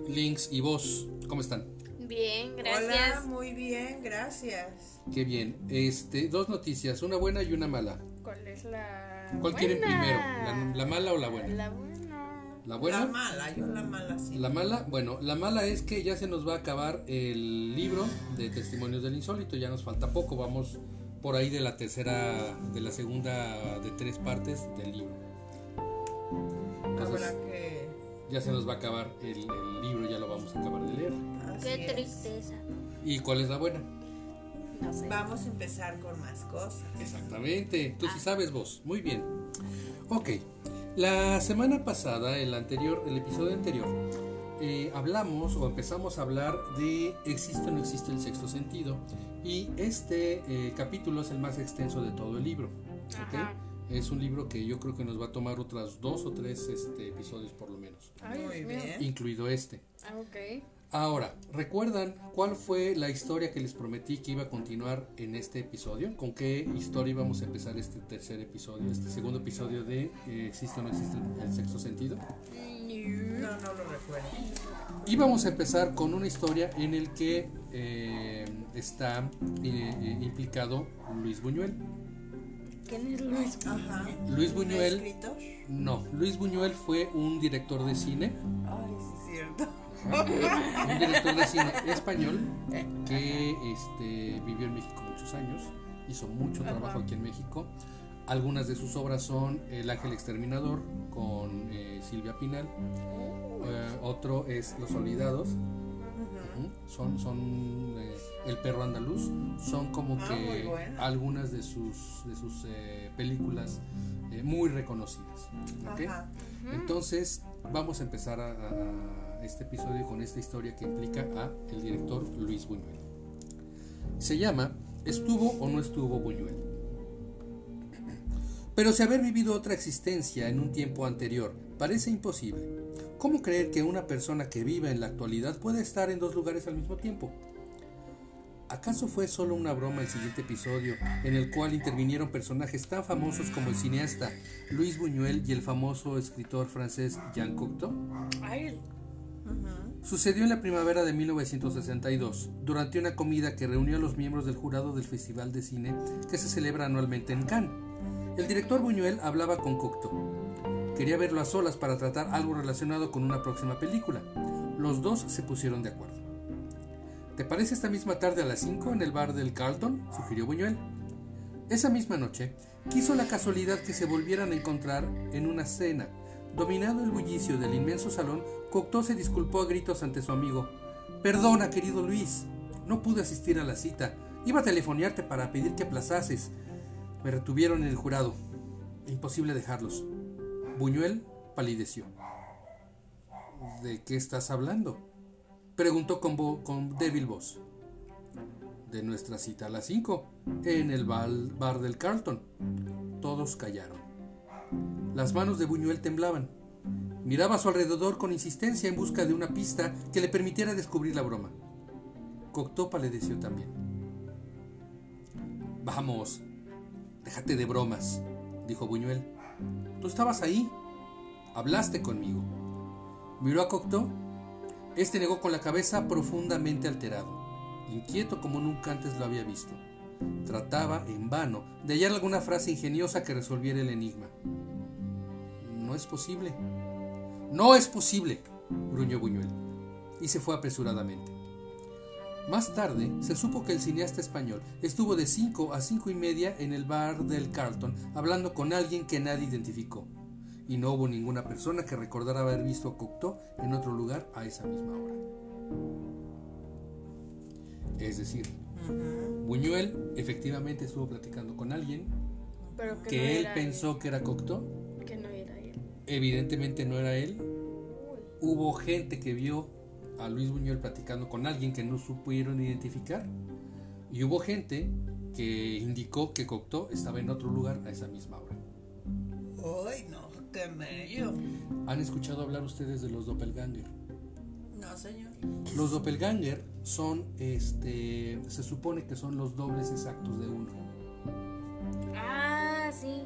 Links y vos, ¿cómo están? Bien, Hola, gracias. muy bien, gracias. Qué bien. Este, dos noticias, una buena y una mala. ¿Cuál es la ¿Cuál quieren primero? ¿La, la mala o la buena? La buena. ¿La buena? La mala, yo la mala sí. La mala, bueno, la mala es que ya se nos va a acabar el libro de Testimonios del Insólito, ya nos falta poco, vamos por ahí de la tercera, de la segunda de tres partes del libro. Entonces, Habrá que. ya se nos va a acabar el, el libro, ya lo vamos a acabar de leer. así Qué es. tristeza. ¿Y cuál es la buena? No sé. Vamos a empezar con más cosas. Exactamente, tú sí sabes vos, muy bien. Ok, la semana pasada, el anterior, el episodio anterior, eh, hablamos o empezamos a hablar de existe o no existe el sexto sentido y este eh, capítulo es el más extenso de todo el libro. Es un libro que yo creo que nos va a tomar otras dos o tres este, episodios por lo menos, Ay, Muy bien. incluido este. Ah, ok. Ahora, ¿recuerdan cuál fue la historia que les prometí que iba a continuar en este episodio? ¿Con qué historia íbamos a empezar este tercer episodio, este segundo episodio de eh, ¿Existe o no existe el, sexto sentido? No, no lo recuerdo. Íbamos a empezar con una historia en el que eh, está eh, implicado Luis Buñuel. ¿Quién es Luis? Ajá. Luis Buñuel, ¿Escritor? no, Luis Buñuel fue un director de cine, Ay, sí, es cierto. Un director de cine español que este, vivió en México muchos años, hizo mucho trabajo aquí en México. Algunas de sus obras son El Ángel Exterminador con eh, Silvia Pinal, Eh, otro es Los Olvidados. Son, son eh, El perro andaluz, son como Ah, que algunas de sus, de sus películas muy reconocidas. Entonces, vamos a empezar a este episodio con esta historia que implica a el director Luis Buñuel. Se llama ¿Estuvo o no estuvo Buñuel? <clears throat> Pero si haber vivido otra existencia en un tiempo anterior parece imposible, ¿cómo creer que una persona que vive en la actualidad puede estar en dos lugares al mismo tiempo? ¿Acaso fue solo una broma el siguiente episodio en el cual intervinieron personajes tan famosos como el cineasta Luis Buñuel y el famoso escritor francés Jean Cocteau? Ay, Sucedió en la primavera de 1962, durante una comida que reunió a los miembros del jurado del Festival de Cine que se celebra anualmente en Cannes. El director Buñuel hablaba con Cocteau. Quería verlo a solas para tratar algo relacionado con una próxima película. Los dos se pusieron de acuerdo. ¿Te parece esta misma tarde a las 5 en el bar del Carlton? sugirió Buñuel. Esa misma noche, quiso la casualidad que se volvieran a encontrar en una cena. Dominado el bullicio del inmenso salón, Cocteau se disculpó a gritos ante su amigo. Perdona, querido Luis, no pude asistir a la cita. Iba a telefonearte para pedir que aplazases. Me retuvieron en el jurado. Imposible dejarlos. Buñuel palideció. ¿De qué estás hablando? Preguntó con, débil voz. De nuestra cita a las 5, en el bar del Carlton. Todos callaron. Las manos de Buñuel temblaban. Miraba a su alrededor con insistencia en busca de una pista que le permitiera descubrir la broma. Cocteau palideció también. Vamos, déjate de bromas, dijo Buñuel. Tú estabas ahí. Hablaste conmigo. Miró a Cocteau. Este negó con la cabeza profundamente alterado, inquieto como nunca antes lo había visto. Trataba, en vano, de hallar alguna frase ingeniosa que resolviera el enigma. No es posible. No es posible, gruñó Buñuel, y se fue apresuradamente. Más tarde se supo que el cineasta español estuvo de 5 a cinco y media en el bar del Carlton hablando con alguien que nadie identificó, y no hubo ninguna persona que recordara haber visto a Cocteau en otro lugar a esa misma hora. Es decir. Buñuel efectivamente estuvo platicando con alguien pero que, que no él pensó que era Cocteau, evidentemente no era él. Hubo gente que vio a Luis Buñuel platicando con alguien que no supieron identificar. Y hubo gente que indicó que Cocteau estaba en otro lugar a esa misma hora. Ay, no, qué mello. ¿Han escuchado hablar ustedes de los doppelganger? No, señor. Los doppelganger son, este, se supone que son los dobles exactos de uno. Ah, sí.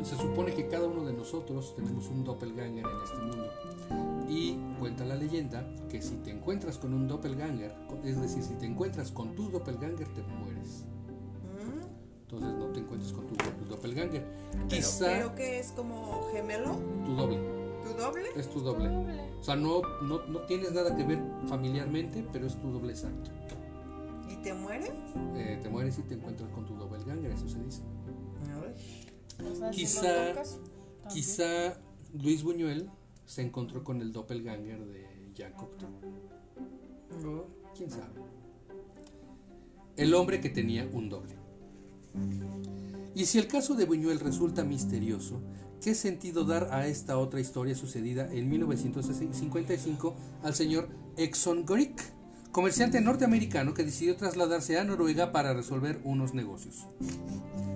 Y se supone que cada uno de nosotros tenemos un doppelganger en este mundo. Y cuenta la leyenda que si te encuentras con un doppelganger, es decir, si te encuentras con tu doppelganger, te mueres. Mm, Entonces no te encuentres con tu do- doppelganger. Pero Quizá creo que es como gemelo, tu doble, tu doble. es tu doble. Doble. O sea, no, no, no tienes nada que ver familiarmente, pero es tu doble exacto. ¿Y te mueres? Eh, te mueres y te encuentras con tu doppelganger, eso se dice. Quizá-. Quizá Luis Buñuel se encontró con el doppelganger de Jean Cocteau. ¿Quién sabe? El hombre que tenía un doble. Y si el caso de Buñuel resulta misterioso, ¿qué sentido dar a esta otra historia sucedida en 1955 al señor Exxon comerciante norteamericano que decidió trasladarse a Noruega para resolver unos negocios?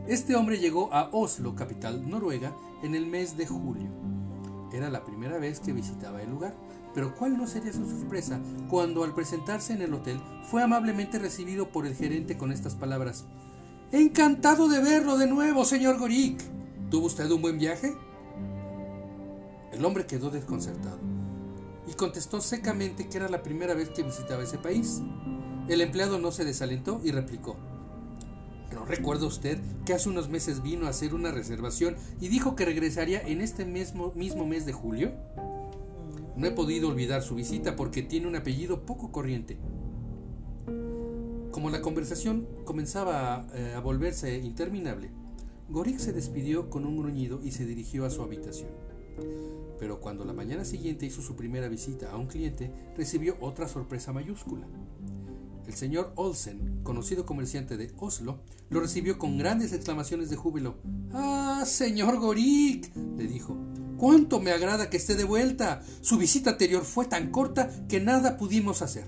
Este hombre llegó a Oslo, capital noruega, en el mes de julio. Era la primera vez que visitaba el lugar, Pero cuál no sería su sorpresa cuando al presentarse en el hotel fue amablemente recibido por el gerente con estas palabras. Encantado de verlo de nuevo, señor Gorik. ¿Tuvo usted un buen viaje? El hombre quedó desconcertado y contestó secamente que era la primera vez que visitaba ese país. El empleado no se desalentó y replicó. ¿No recuerda usted que hace unos meses vino a hacer una reservación y dijo que regresaría en este mismo, mes de julio? No he podido olvidar su visita porque tiene un apellido poco corriente. Como la conversación comenzaba a, eh, a volverse interminable, Gorik se despidió con un gruñido y se dirigió a su habitación. Pero cuando la mañana siguiente hizo su primera visita a un cliente, recibió otra sorpresa mayúscula. El señor Olsen, conocido comerciante de Oslo, lo recibió con grandes exclamaciones de júbilo. ¡Ah, señor Gorik! le dijo. ¡Cuánto me agrada que esté de vuelta! Su visita anterior fue tan corta que nada pudimos hacer.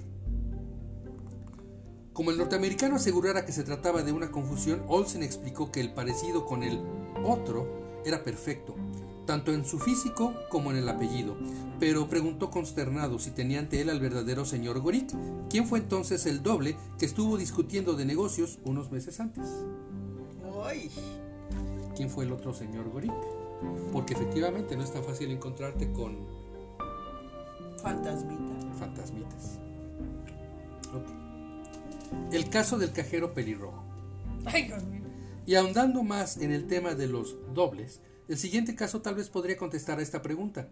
Como el norteamericano asegurara que se trataba de una confusión, Olsen explicó que el parecido con el otro era perfecto, tanto en su físico como en el apellido, pero preguntó consternado si tenía ante él al verdadero señor Gorik, quien fue entonces el doble que estuvo discutiendo de negocios unos meses antes. Uy, ¿Quién fue el otro señor Gorik? Porque efectivamente no es tan fácil encontrarte con fantasmita. fantasmitas. Ok. El caso del cajero pelirrojo. Ay, Dios mío. Y ahondando más en el tema de los dobles, el siguiente caso tal vez podría contestar a esta pregunta.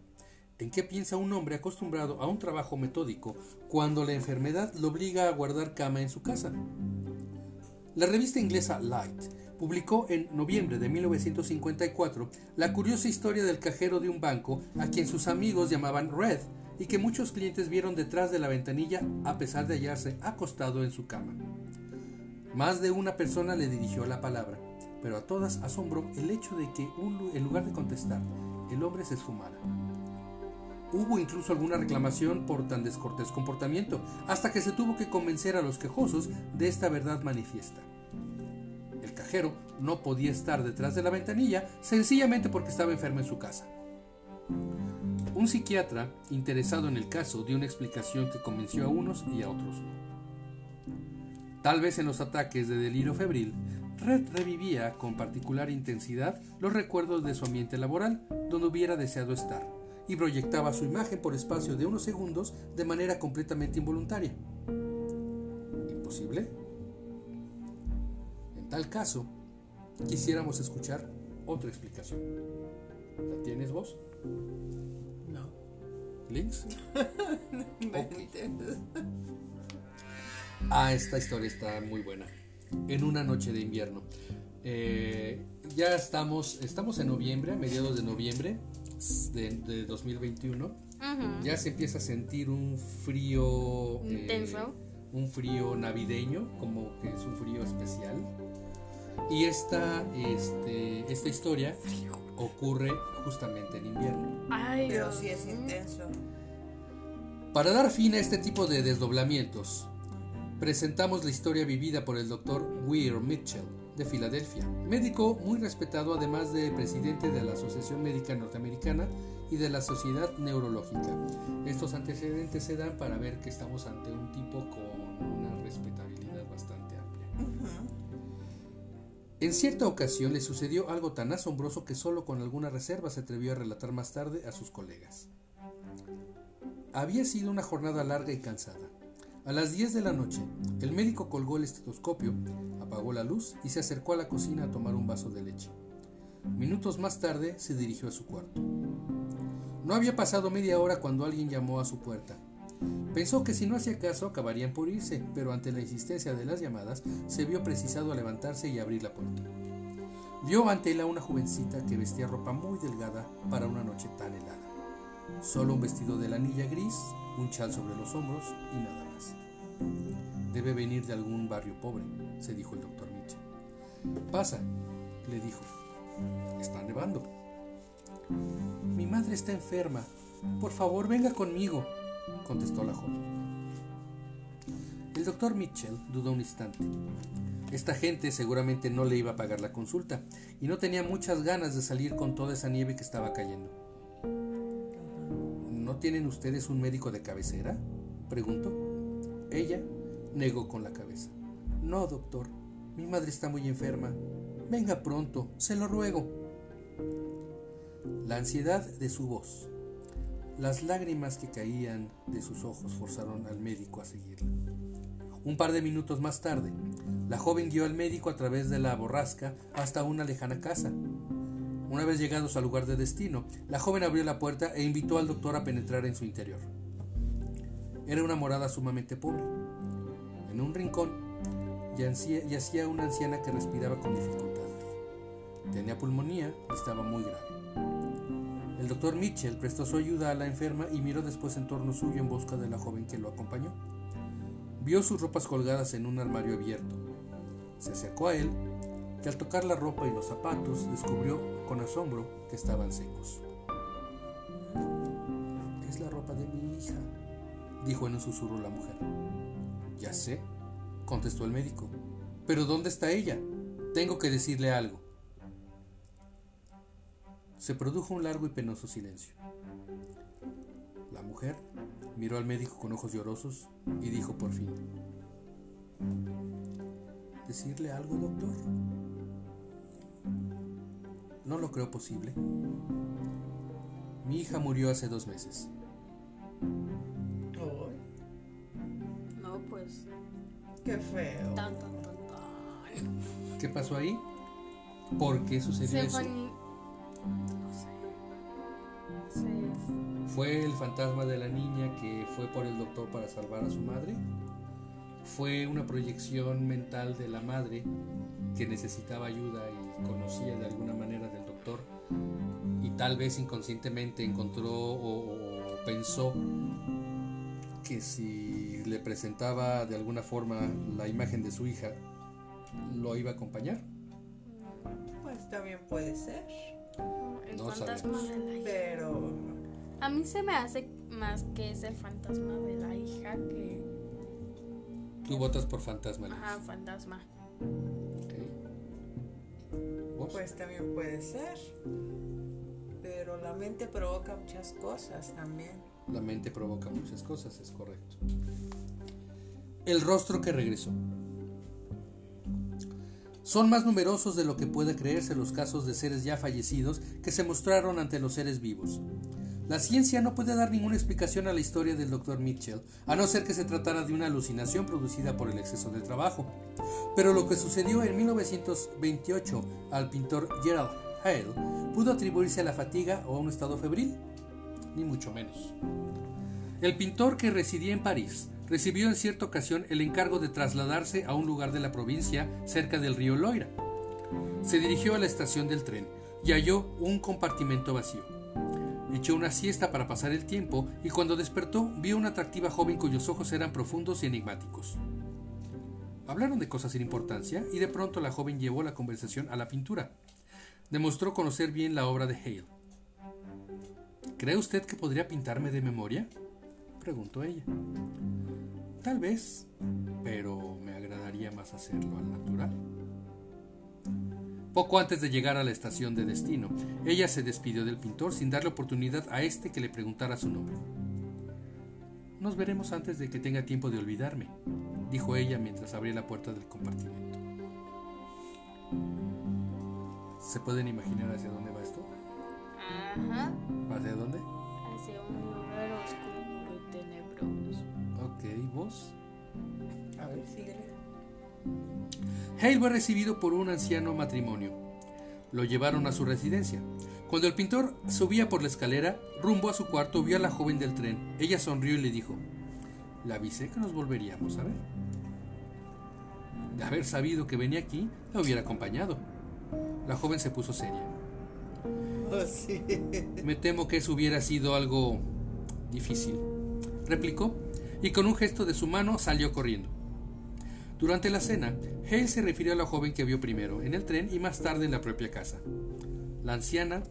¿En qué piensa un hombre acostumbrado a un trabajo metódico cuando la enfermedad lo obliga a guardar cama en su casa? La revista inglesa Light publicó en noviembre de 1954 la curiosa historia del cajero de un banco a quien sus amigos llamaban Red y que muchos clientes vieron detrás de la ventanilla a pesar de hallarse acostado en su cama. Más de una persona le dirigió la palabra, pero a todas asombró el hecho de que un- en lugar de contestar, el hombre se esfumara. Hubo incluso alguna reclamación por tan descortés comportamiento, hasta que se tuvo que convencer a los quejosos de esta verdad manifiesta. El cajero no podía estar detrás de la ventanilla sencillamente porque estaba enfermo en su casa. Un psiquiatra interesado en el caso dio una explicación que convenció a unos y a otros. Tal vez en los ataques de delirio febril, Red revivía con particular intensidad los recuerdos de su ambiente laboral, donde hubiera deseado estar, y proyectaba su imagen por espacio de unos segundos de manera completamente involuntaria. ¿Imposible? En tal caso, quisiéramos escuchar otra explicación. ¿La tienes vos, No. Links? <laughs> Ah, esta historia está muy buena. En una noche de invierno. Eh, ya estamos, estamos en noviembre, a mediados de noviembre de, de 2021. Ujú. Ya se empieza a sentir un frío. eh, Intenso. un frío navideño, como que es un frío especial. Y esta, este, esta historia ocurre justamente en invierno. Ay, Pero sí es intenso. Para dar fin a este tipo de desdoblamientos, presentamos la historia vivida por el Dr. Weir Mitchell de Filadelfia, médico muy respetado además de presidente de la Asociación Médica Norteamericana y de la Sociedad Neurológica. Estos antecedentes se dan para ver que estamos ante un tipo con una respetabilidad bastante amplia. En cierta ocasión le sucedió algo tan asombroso que solo con alguna reserva se atrevió a relatar más tarde a sus colegas. Había sido una jornada larga y cansada. A las 10 de la noche, el médico colgó el estetoscopio, apagó la luz y se acercó a la cocina a tomar un vaso de leche. Minutos más tarde se dirigió a su cuarto. No había pasado media hora cuando alguien llamó a su puerta. Pensó que si no hacía caso acabarían por irse, pero ante la insistencia de las llamadas se vio precisado a levantarse y abrir la puerta. Vio ante él a una jovencita que vestía ropa muy delgada para una noche tan helada. Solo un vestido de lanilla gris, un chal sobre los hombros y nada. Debe venir de algún barrio pobre, se dijo el doctor Mitchell. Pasa, le dijo. Está nevando. Mi madre está enferma. Por favor, venga conmigo, contestó la joven. El doctor Mitchell dudó un instante. Esta gente seguramente no le iba a pagar la consulta y no tenía muchas ganas de salir con toda esa nieve que estaba cayendo. No ¿No tienen ustedes un médico de cabecera? preguntó. Ella negó con la cabeza. No, doctor. Mi madre está muy enferma. Venga pronto, se lo ruego. La ansiedad de su voz, las lágrimas que caían de sus ojos forzaron al médico a seguirla. Un par de minutos más tarde, la joven guió al médico a través de la borrasca hasta una lejana casa. Una vez llegados al lugar de destino, la joven abrió la puerta e invitó al doctor a penetrar en su interior. Era una morada sumamente pobre. En un rincón yacía una anciana que respiraba con dificultad. Tenía pulmonía y estaba muy grave. El doctor Mitchell prestó su ayuda a la enferma y miró después en torno suyo en busca de la joven que lo acompañó. Vio sus ropas colgadas en un armario abierto. Se acercó a él, que al tocar la ropa y los zapatos descubrió con asombro que estaban secos. Es la ropa de mi hija, dijo en un susurro la mujer. Ya sé, contestó el médico. Pero ¿dónde está ella? Tengo que decirle algo. Se produjo un largo y penoso silencio. La mujer miró al médico con ojos llorosos y dijo por fin, ¿decirle algo, doctor? No lo creo posible. Mi hija murió hace dos meses. Qué feo. Tan, tan, tan, tan. ¿Qué pasó ahí? ¿Por qué sucedió eso? No sé. ¿Fue el fantasma de la niña que fue por el doctor para salvar a su madre? ¿Fue una proyección mental de la madre que necesitaba ayuda y conocía de alguna manera del doctor y tal vez inconscientemente encontró o, o pensó que si le presentaba de alguna forma la imagen de su hija, lo iba a acompañar? Pues también puede ser. El No fantasma sabemos. de la hija. Pero A mí se me hace más que es el fantasma de la hija que. Tú votas por fantasma. Liz. Ajá, fantasma. Ok. ¿Vos? pues también puede ser. Pero la mente provoca muchas cosas también. La mente provoca muchas cosas, es correcto. El rostro que regresó. Son más numerosos de lo que pueda creerse los casos de seres ya fallecidos que se mostraron ante los seres vivos. La ciencia no puede dar ninguna explicación a la historia del Dr. Mitchell, a no ser que se tratara de una alucinación producida por el exceso de trabajo. Pero lo que sucedió en 1928 al pintor Gerald Hale pudo atribuirse a la fatiga o a un estado febril, ni mucho menos. El pintor que residía en París recibió en cierta ocasión el encargo de trasladarse a un lugar de la provincia cerca del río Loira. Se dirigió a la estación del tren y halló un compartimento vacío. Echó una siesta para pasar el tiempo y cuando despertó vio una atractiva joven cuyos ojos eran profundos y enigmáticos. Hablaron de cosas sin importancia y de pronto la joven llevó la conversación a la pintura. Demostró conocer bien la obra de Hale. ¿Cree usted que podría pintarme de memoria? Preguntó ella. Tal vez, pero me agradaría más hacerlo al natural. Poco antes de llegar a la estación de destino, ella se despidió del pintor sin darle oportunidad a este que le preguntara su nombre. Nos veremos antes de que tenga tiempo de olvidarme, dijo ella mientras abría la puerta del compartimento. ¿Se pueden imaginar hacia dónde va esto? Ajá. ¿Hacia dónde? 2. A ver. Hale fue recibido por un anciano matrimonio. Lo llevaron a su residencia. Cuando el pintor subía por la escalera, rumbo a su cuarto, vio a la joven del tren. Ella sonrió y le dijo, le avisé que nos volveríamos a ver. De haber sabido que venía aquí, la hubiera acompañado. La joven se puso seria. Oh, sí. Me temo que eso hubiera sido algo difícil, replicó, y con un gesto de su mano salió corriendo. Durante la cena, Hale se refirió a la joven que vio primero en el tren y más tarde en la propia casa. La anciana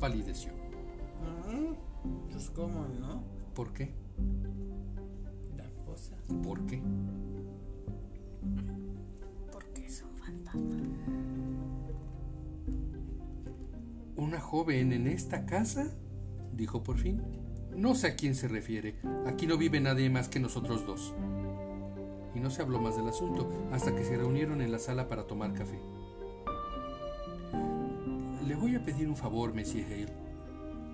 palideció. Ah, Pues cómo no. ¿Por qué? La cosa. ¿Por qué? Porque es un fantasma. ¿Una joven en esta casa? dijo por fin. No sé a quién se refiere. Aquí no vive nadie más que nosotros dos. Y no se habló más del asunto hasta que se reunieron en la sala para tomar café. Le voy a pedir un favor, Monsieur Hale.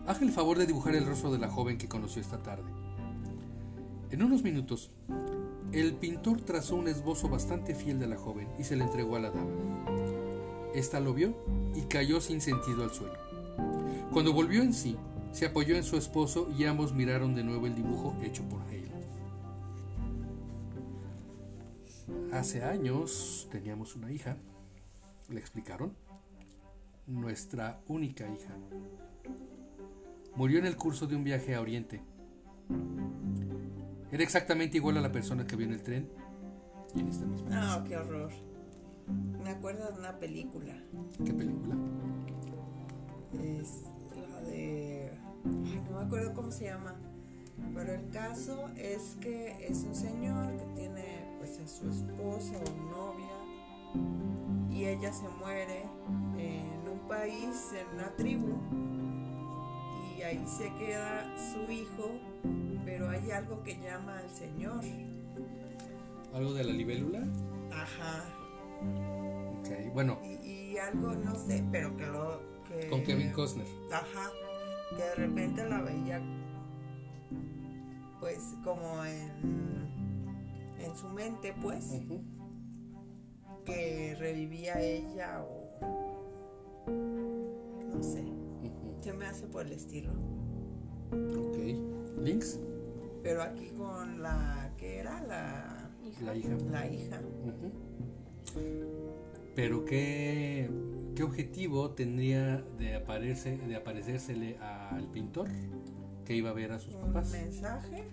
Haga el favor de dibujar el rostro de la joven que conoció esta tarde. En unos minutos, el pintor trazó un esbozo bastante fiel de la joven y se le entregó a la dama. Esta lo vio y cayó sin sentido al suelo. Cuando volvió en sí, se apoyó en su esposo y ambos miraron de nuevo el dibujo hecho por Hale. Hace años teníamos una hija, le explicaron, nuestra única hija. Murió en el curso de un viaje a Oriente. Era exactamente igual a la persona que vio en el tren y en esta misma Ah, qué horror. Me acuerdo de una película. ¿Qué película? Es la de. Ay, no me acuerdo cómo se llama. Pero el caso es que es un señor que tiene pues a su esposa o novia y ella se muere en un país, en una tribu y ahí se queda su hijo, pero hay algo que llama al señor. ¿Algo de la libélula? Ajá. Ok, bueno, Y, y algo, no sé, pero que lo... Que, con Kevin Costner. Ajá, que de repente la veía pues como en, en su mente pues, que revivía ella o no sé, Ujú. se me hace por el estilo. Ok. ¿Links? Pero aquí con la que era la, La hija. la hija. Pero qué, qué objetivo tendría de aparecerse, de aparecérsele al pintor que iba a ver a sus Un papás. mensaje.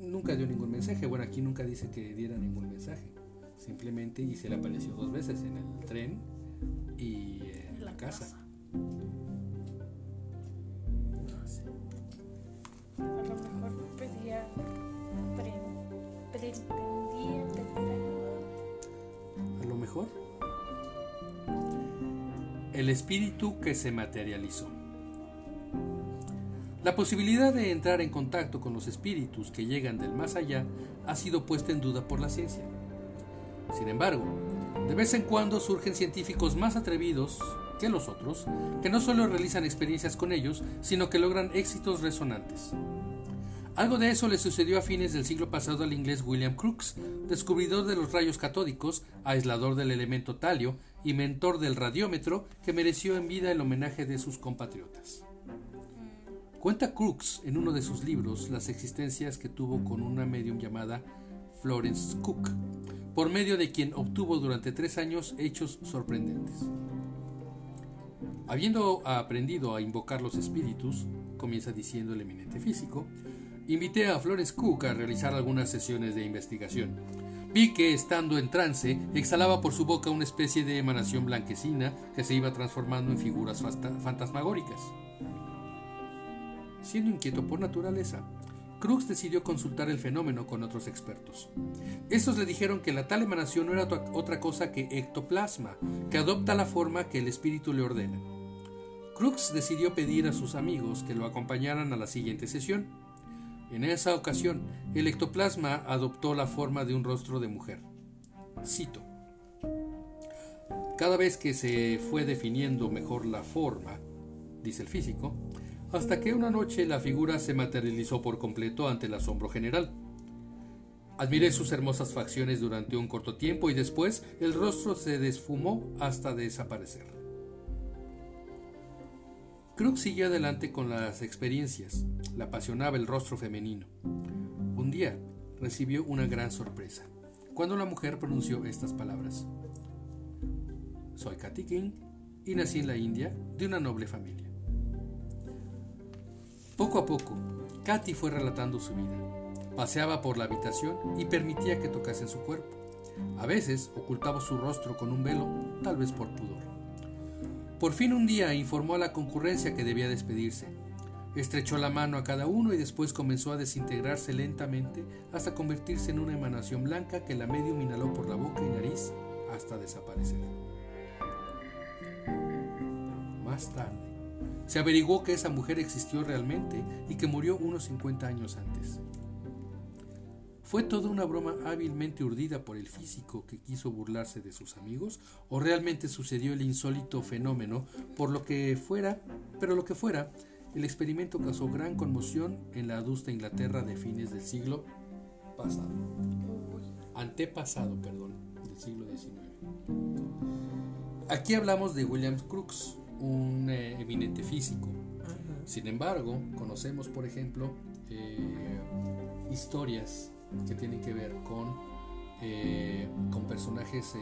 Nunca dio ningún mensaje. Bueno, aquí nunca dice que diera ningún mensaje. Simplemente y se le apareció dos veces en el tren y en la casa. No sé. A lo mejor pedía. pre- pretendía pedir ayuda. A lo mejor. El espíritu que se materializó. La posibilidad de entrar en contacto con los espíritus que llegan del más allá ha sido puesta en duda por la ciencia. Sin embargo, de vez en cuando surgen científicos más atrevidos que los otros, que no solo realizan experiencias con ellos, sino que logran éxitos resonantes. Algo de eso le sucedió a fines del siglo pasado al inglés William Crookes, descubridor de los rayos catódicos, aislador del elemento talio y mentor del radiómetro que mereció en vida el homenaje de sus compatriotas. Cuenta Crookes en uno de sus libros las existencias que tuvo con una medium llamada Florence Cook, por medio de quien obtuvo durante tres años hechos sorprendentes. Habiendo aprendido a invocar los espíritus, comienza diciendo el eminente físico, invité a Florence Cook a realizar algunas sesiones de investigación. Vi que, estando en trance, exhalaba por su boca una especie de emanación blanquecina que se iba transformando en figuras fantasmagóricas. Siendo inquieto por naturaleza, Crux decidió consultar el fenómeno con otros expertos. Estos le dijeron que la tal emanación no era otra cosa que ectoplasma, que adopta la forma que el espíritu le ordena. Crux decidió pedir a sus amigos que lo acompañaran a la siguiente sesión. En esa ocasión, el ectoplasma adoptó la forma de un rostro de mujer. Cito. Cada vez que se fue definiendo mejor la forma, dice el físico, hasta que una noche la figura se materializó por completo ante el asombro general. Admiré sus hermosas facciones durante un corto tiempo y después el rostro se desfumó hasta desaparecer. Crook siguió adelante con las experiencias. Le apasionaba el rostro femenino. Un día recibió una gran sorpresa cuando la mujer pronunció estas palabras. Soy Katy King y nací en la India de una noble familia. Poco a poco, Katy fue relatando su vida. Paseaba por la habitación y permitía que tocasen su cuerpo. A veces ocultaba su rostro con un velo, tal vez por pudor. Por fin un día informó a la concurrencia que debía despedirse. Estrechó la mano a cada uno y después comenzó a desintegrarse lentamente hasta convertirse en una emanación blanca que la medium inhaló por la boca y nariz hasta desaparecer. Más tarde, Se averiguó que esa mujer existió realmente y que murió unos 50 años antes. ¿Fue toda una broma hábilmente urdida por el físico que quiso burlarse de sus amigos? ¿O realmente sucedió el insólito fenómeno? Por lo que fuera, pero lo que fuera, el experimento causó gran conmoción en la adusta Inglaterra de fines del siglo pasado. Antepasado, perdón, del siglo XIX. Aquí hablamos de William Crookes, un eh, eminente físico. Sin embargo, conocemos, por ejemplo, eh, historias que tienen que ver con, eh, con personajes,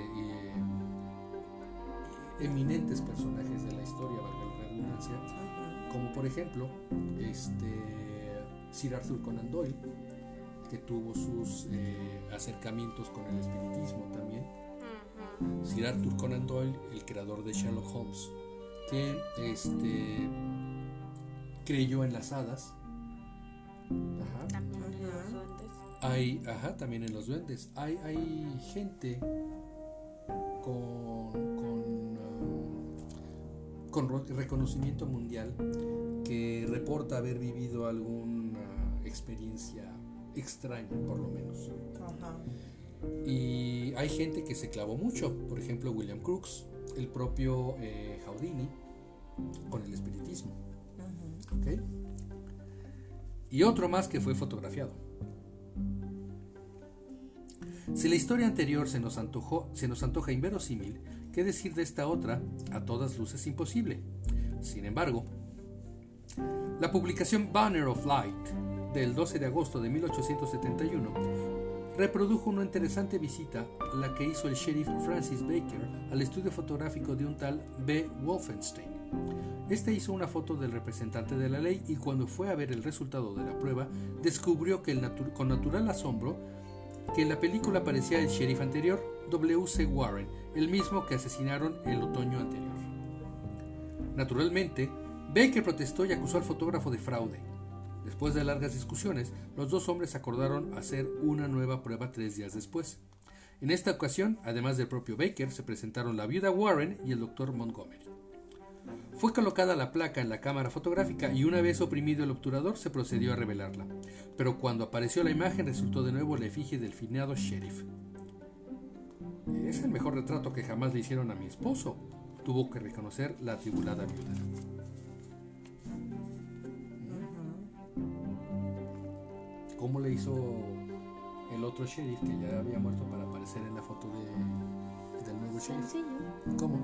eminentes personajes de la historia, valga la redundancia, como por ejemplo este, Sir Arthur Conan Doyle, que tuvo sus acercamientos con el espiritismo también. Sir Arthur Conan Doyle, el creador de Sherlock Holmes, que este, creyó en las hadas. También en los duendes. Hay, ajá, también en los duendes. Hay, hay gente con, con, ah, con reconocimiento mundial que reporta haber vivido alguna experiencia extraña, por lo menos. Y hay gente que se clavó mucho, por ejemplo William Crookes, el propio eh, Houdini, con el espiritismo. ¿Ok? Y otro más que fue fotografiado. Si la historia anterior se nos, antojó, se nos antoja inverosímil, ¿qué decir de esta otra? A todas luces imposible. Sin embargo, la publicación Banner of Light del 12 de agosto de 1871 reprodujo una interesante visita, la que hizo el sheriff Francis Baker al estudio fotográfico de un tal B. Wolfenstein. Este hizo una foto del representante de la ley y cuando fue a ver el resultado de la prueba, descubrió que con natural asombro que en la película aparecía el sheriff anterior, W.C. Warren, el mismo que asesinaron el otoño anterior. Naturalmente, Baker protestó y acusó al fotógrafo de fraude. Después de largas discusiones, los dos hombres acordaron hacer una nueva prueba tres días después. En esta ocasión, además del propio Baker, se presentaron la viuda Warren y el doctor Montgomery. Fue colocada la placa en la cámara fotográfica y una vez oprimido el obturador se procedió a revelarla. Pero cuando apareció la imagen resultó de nuevo la efigie del finado sheriff. Es el mejor retrato que jamás le hicieron a mi esposo, tuvo que reconocer la atribulada viuda. cómo le hizo el otro sheriff que ya había muerto para aparecer en la foto de, del nuevo sheriff. ¿Cómo?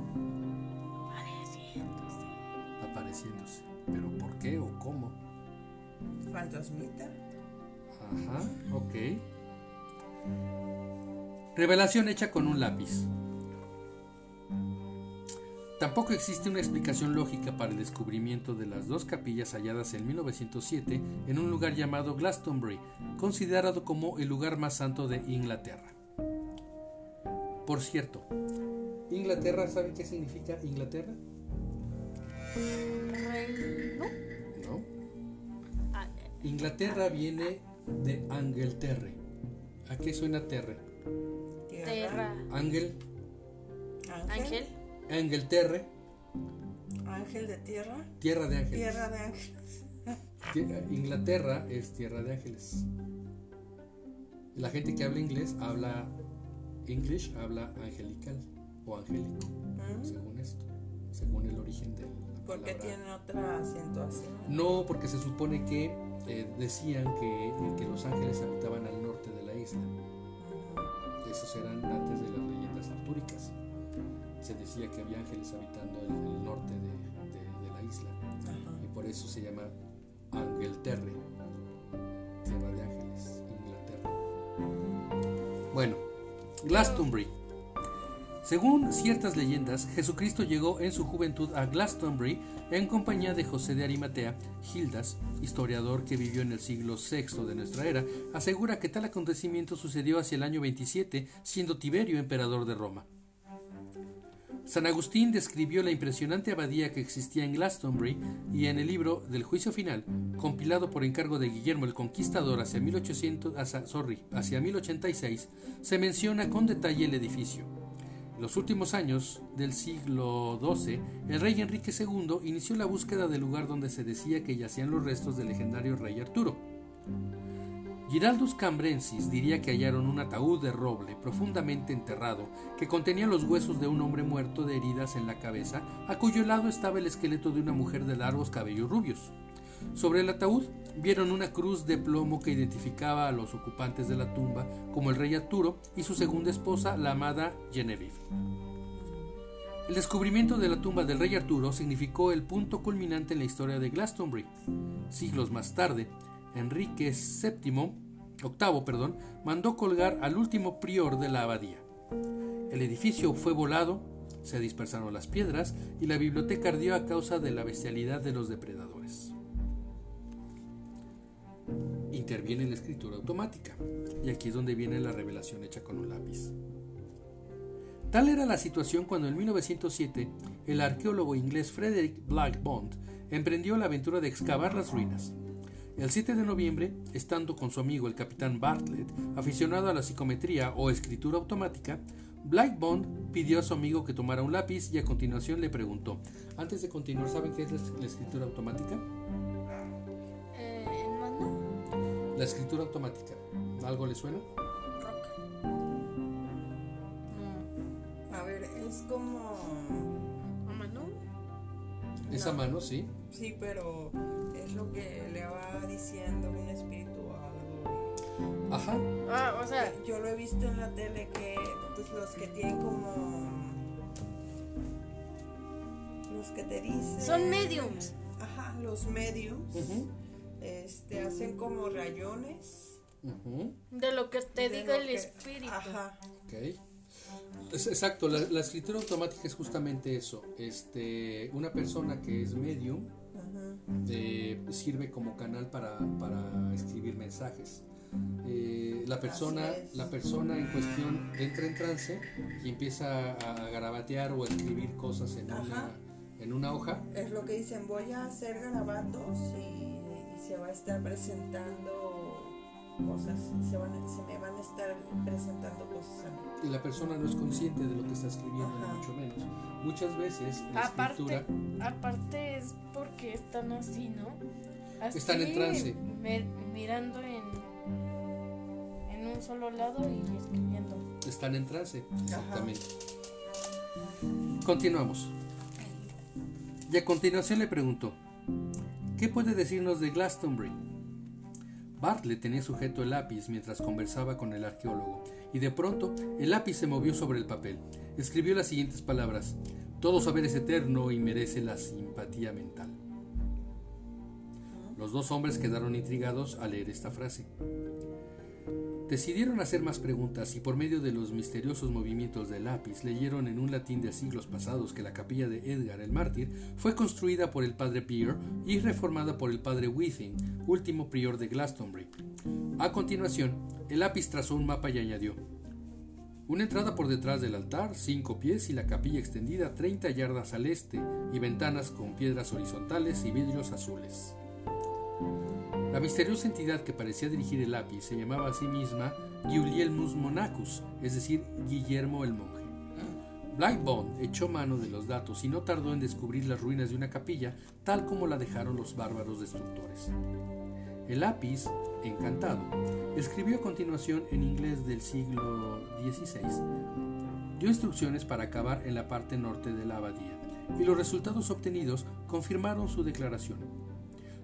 Fantasmita. Ajá, ok. Revelación hecha con un lápiz. Tampoco existe una explicación lógica para el descubrimiento de las dos capillas halladas en 1907 en un lugar llamado Glastonbury, considerado como el lugar más santo de Inglaterra. Por cierto, Inglaterra, ¿saben qué significa Inglaterra? Reino. No. Ah, Inglaterra viene de Angelterre. ¿A qué suena terre? Terra. Ángel, Ángel. Angelterre, Ángel de tierra. tierra de ángeles. Tierra de ángeles. Inglaterra es tierra de ángeles. La gente que habla inglés habla English, habla angelical o angélico, Mm. según esto, según el origen de la Porque palabra. tiene otra acentuación. No, porque se supone que eh, decían que, que los ángeles habitaban al norte de la isla. Esos eran antes de las leyendas artúricas. Se decía que había ángeles habitando el, el norte de, de- de la isla. Y por eso se llama Angelterre, tierra de ángeles, Inglaterra. Bueno, Glastonbury. Según ciertas leyendas, Jesucristo llegó en su juventud a Glastonbury en compañía de José de Arimatea. Gildas, historiador que vivió en el siglo VI de nuestra era, asegura que tal acontecimiento sucedió hacia el año 27, siendo Tiberio emperador de Roma. San Agustín describió la impresionante abadía que existía en Glastonbury y en el libro del Juicio Final, compilado por encargo de Guillermo el Conquistador hacia, 1800, hacia, sorry, hacia 1086, se menciona con detalle el edificio. Los últimos años del siglo XII, el rey Enrique II inició la búsqueda del lugar donde se decía que yacían los restos del legendario rey Arturo. Giraldus Cambrensis diría que hallaron un ataúd de roble profundamente enterrado que contenía los huesos de un hombre muerto de heridas en la cabeza, a cuyo lado estaba el esqueleto de una mujer de largos cabellos rubios. Sobre el ataúd vieron una cruz de plomo que identificaba a los ocupantes de la tumba como el rey Arturo y su segunda esposa, la amada Genevieve. El descubrimiento de la tumba del rey Arturo significó el punto culminante en la historia de Glastonbury. Siglos más tarde, Enrique VII, octavo, perdón, mandó colgar al último prior de la abadía. El edificio fue volado, se dispersaron las piedras y la biblioteca ardió a causa de la bestialidad de los depredadores. Interviene la escritura automática, y aquí es donde viene la revelación hecha con un lápiz. Tal era la situación cuando en 1907 el arqueólogo inglés Frederick Black Bond emprendió la aventura de excavar las ruinas. El 7 de noviembre, estando con su amigo el capitán Bartlett, aficionado a la psicometría o escritura automática, Black Bond pidió a su amigo que tomara un lápiz y a continuación le preguntó, antes de continuar, ¿saben qué es la escritura automática? La escritura automática, ¿algo le suena? Rock. No. A ver, es como. ¿A mano? Esa No. mano, sí. Sí, pero es lo que le va diciendo un espíritu o algo. Ajá. Ah, o sea, Yo lo he visto en la tele que pues, los que tienen como. Los que te dicen. son mediums. Ajá, los mediums. Ujú, Este, hacen como rayones. De lo que te diga el que- espíritu. Ajá. ok. Es- exacto, la, la escritura automática es justamente eso. Este, una persona que es medium eh, sirve como canal para, para escribir mensajes. Eh, la persona la persona en cuestión entra en trance y empieza a, garabatear o a escribir cosas en una, en una hoja Es lo que dicen, voy a hacer garabatos y se va a estar presentando cosas, se, van, a- se me van a estar presentando cosas a mí. y la persona no es consciente de lo que está escribiendo, ni Ajá. mucho menos. Muchas veces la Aparte, escritura aparte es porque están así, ¿no? Así, Están en trance. me- mirando en, en un solo lado y escribiendo. están en trance, exactamente. Continuamos. Y a continuación le preguntó, ¿qué puede decirnos de Glastonbury? Bartlett tenía sujeto el lápiz mientras conversaba con el arqueólogo, y de pronto el lápiz se movió sobre el papel. Escribió las siguientes palabras, Todo saber es eterno y merece la simpatía mental. Los dos hombres quedaron intrigados al leer esta frase. Decidieron hacer más preguntas y por medio de los misteriosos movimientos del lápiz leyeron en un latín de siglos pasados que la capilla de Edgar el mártir fue construida por el padre Peer y reformada por el padre Withing, último prior de Glastonbury. A continuación, el lápiz trazó un mapa y añadió una entrada por detrás del altar, cinco pies y la capilla extendida 30 yardas al este y ventanas con piedras horizontales y vidrios azules. La misteriosa entidad que parecía dirigir el lápiz se llamaba a sí misma Gulielmus Monacus, es decir, Guillermo el monje. Blight Bond echó mano de los datos y no tardó en descubrir las ruinas de una capilla tal como la dejaron los bárbaros destructores. El lápiz, encantado, escribió a continuación en inglés del siglo XVI. Dio instrucciones para acabar en la parte norte de la abadía y los resultados obtenidos confirmaron su declaración.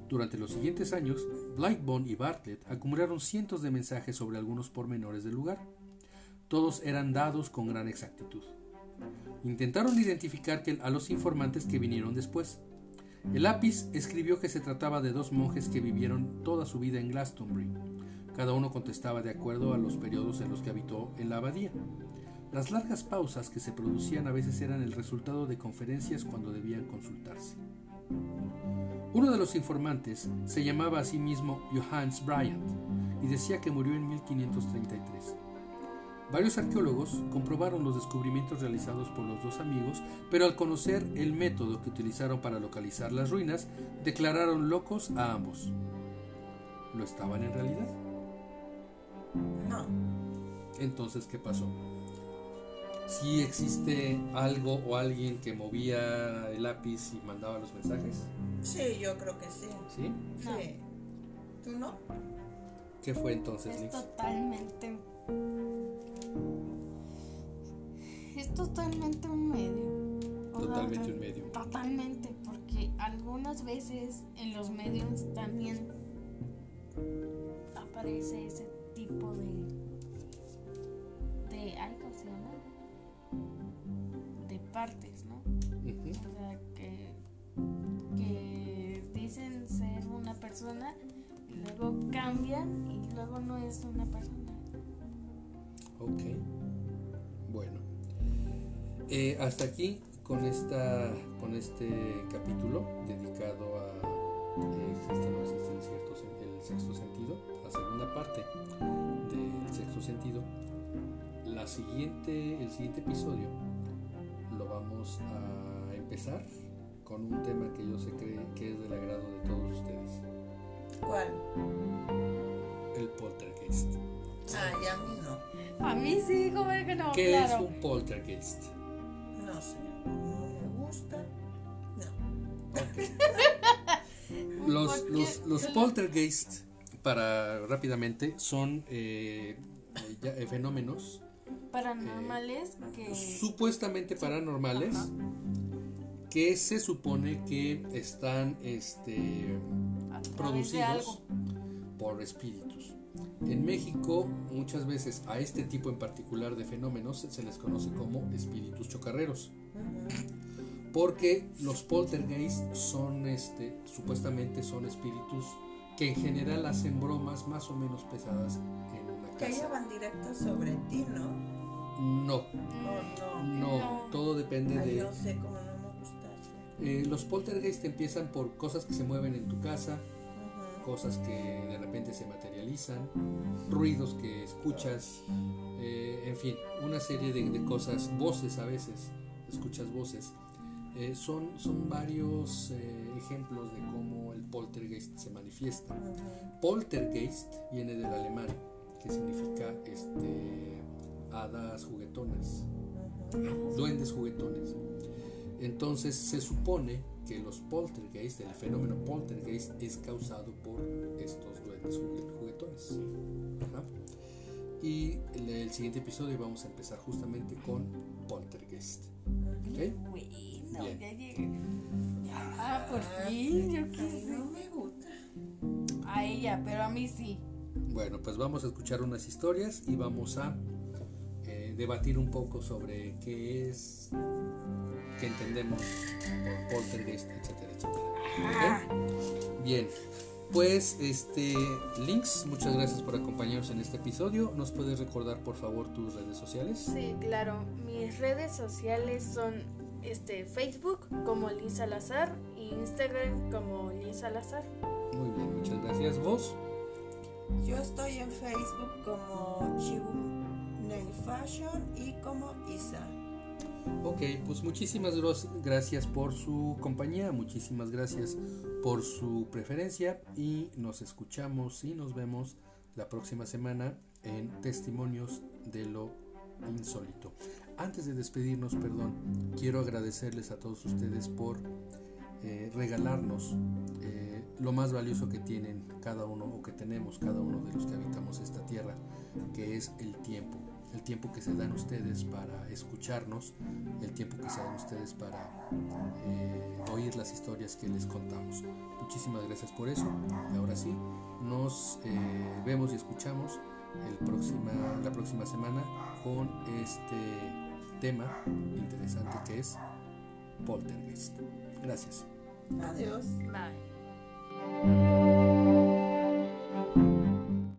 Durante los siguientes años, Blightbone y Bartlett acumularon cientos de mensajes sobre algunos pormenores del lugar. Todos eran dados con gran exactitud. Intentaron identificar a los informantes que vinieron después. El lápiz escribió que se trataba de dos monjes que vivieron toda su vida en Glastonbury. Cada uno contestaba de acuerdo a los periodos en los que habitó en la abadía. Las largas pausas que se producían a veces eran el resultado de conferencias cuando debían consultarse. Uno de los informantes se llamaba a sí mismo Johannes Bryant y decía que murió en 1533. Varios arqueólogos comprobaron los descubrimientos realizados por los dos amigos, pero al conocer el método que utilizaron para localizar las ruinas, declararon locos a ambos. ¿Lo estaban en realidad? No. Entonces, ¿qué pasó? Si existe algo o alguien que movía el lápiz y mandaba los mensajes. Sí, yo creo que sí. ¿Sí? No. Sí. ¿Tú no? ¿Qué fue entonces, Es totalmente. Es totalmente un medio. O Totalmente to- un medio. Totalmente, porque algunas veces en los medios también aparece ese tipo de. de. Partes, ¿no? O sea, que, que dicen ser una persona y luego cambian y luego no es una persona. Ok. Bueno. Eh, hasta aquí con esta con este capítulo dedicado a eh, existe o no existe el, cierto, el sexto sentido, la segunda parte del sexto sentido. La siguiente, el siguiente episodio vamos a empezar con un tema que yo sé que, que es del agrado de todos ustedes, ¿Cuál? el poltergeist. Ah, y a mí no. A mí sí, como es que no, ¿Qué claro. es un poltergeist? No sé. No me gusta. No. <laughs> Los, ¿Por los, los poltergeist, para rápidamente, son eh, eh, ya- eh, fenómenos Paranormales que. supuestamente paranormales Ajá. que se supone que están este, producidos por espíritus. En México, muchas veces a este tipo en particular de fenómenos se les conoce como espíritus chocarreros. Porque los poltergeist son, este, supuestamente son espíritus que en general hacen bromas más o menos pesadas en una Que ellos casa. van directo sobre ti, ¿no? No, no. no, No. todo depende Ay, de... yo sé cómo no me gusta eso. Eh, los poltergeist empiezan por cosas que se mueven en tu casa, cosas que de repente se materializan, ruidos que escuchas, eh, en fin, una serie de, de cosas, voces a veces, escuchas voces. Eh, son, son varios ejemplos de cómo el poltergeist se manifiesta. Poltergeist viene del alemán, que significa este, hadas juguetonas, duendes juguetones. Entonces se supone que los poltergeist, el fenómeno poltergeist, es causado por estos duendes jugue- juguetones. Ajá. Y el, el siguiente episodio vamos a empezar justamente con poltergeist. ¿ok? Bueno, Bien. ya llegué. Ah, por fin, yo quise. no me gusta. A ella, pero a mí sí. Bueno, pues vamos a escuchar unas historias y vamos a debatir un poco sobre qué es, qué entendemos por poltergeist, etcétera, etcétera. ¿Ok? Bien, pues este Links, muchas gracias por acompañarnos en este episodio. ¿Nos puedes recordar por favor tus redes sociales? Sí, claro. Mis redes sociales son este Facebook como Liz Salazar y Instagram como Liz Salazar. Muy bien, muchas gracias. ¿Vos? Yo estoy en Facebook como Chibu Nail Fashion y como Isa. Ok, pues muchísimas gracias por su compañía, muchísimas gracias por su preferencia y nos escuchamos y nos vemos la próxima semana en Testimonios de lo Insólito. Antes de despedirnos, perdón, quiero agradecerles a todos ustedes por eh, regalarnos eh, lo más valioso que tienen cada uno o que tenemos cada uno de los que habitamos esta tierra, que es el tiempo. El tiempo que se dan ustedes para escucharnos, el tiempo que se dan ustedes para eh, oír las historias que les contamos. Muchísimas gracias por eso. Y ahora sí, nos eh, vemos y escuchamos el próxima, la próxima semana con este tema interesante que es Poltergeist. Gracias. Adiós. Bye.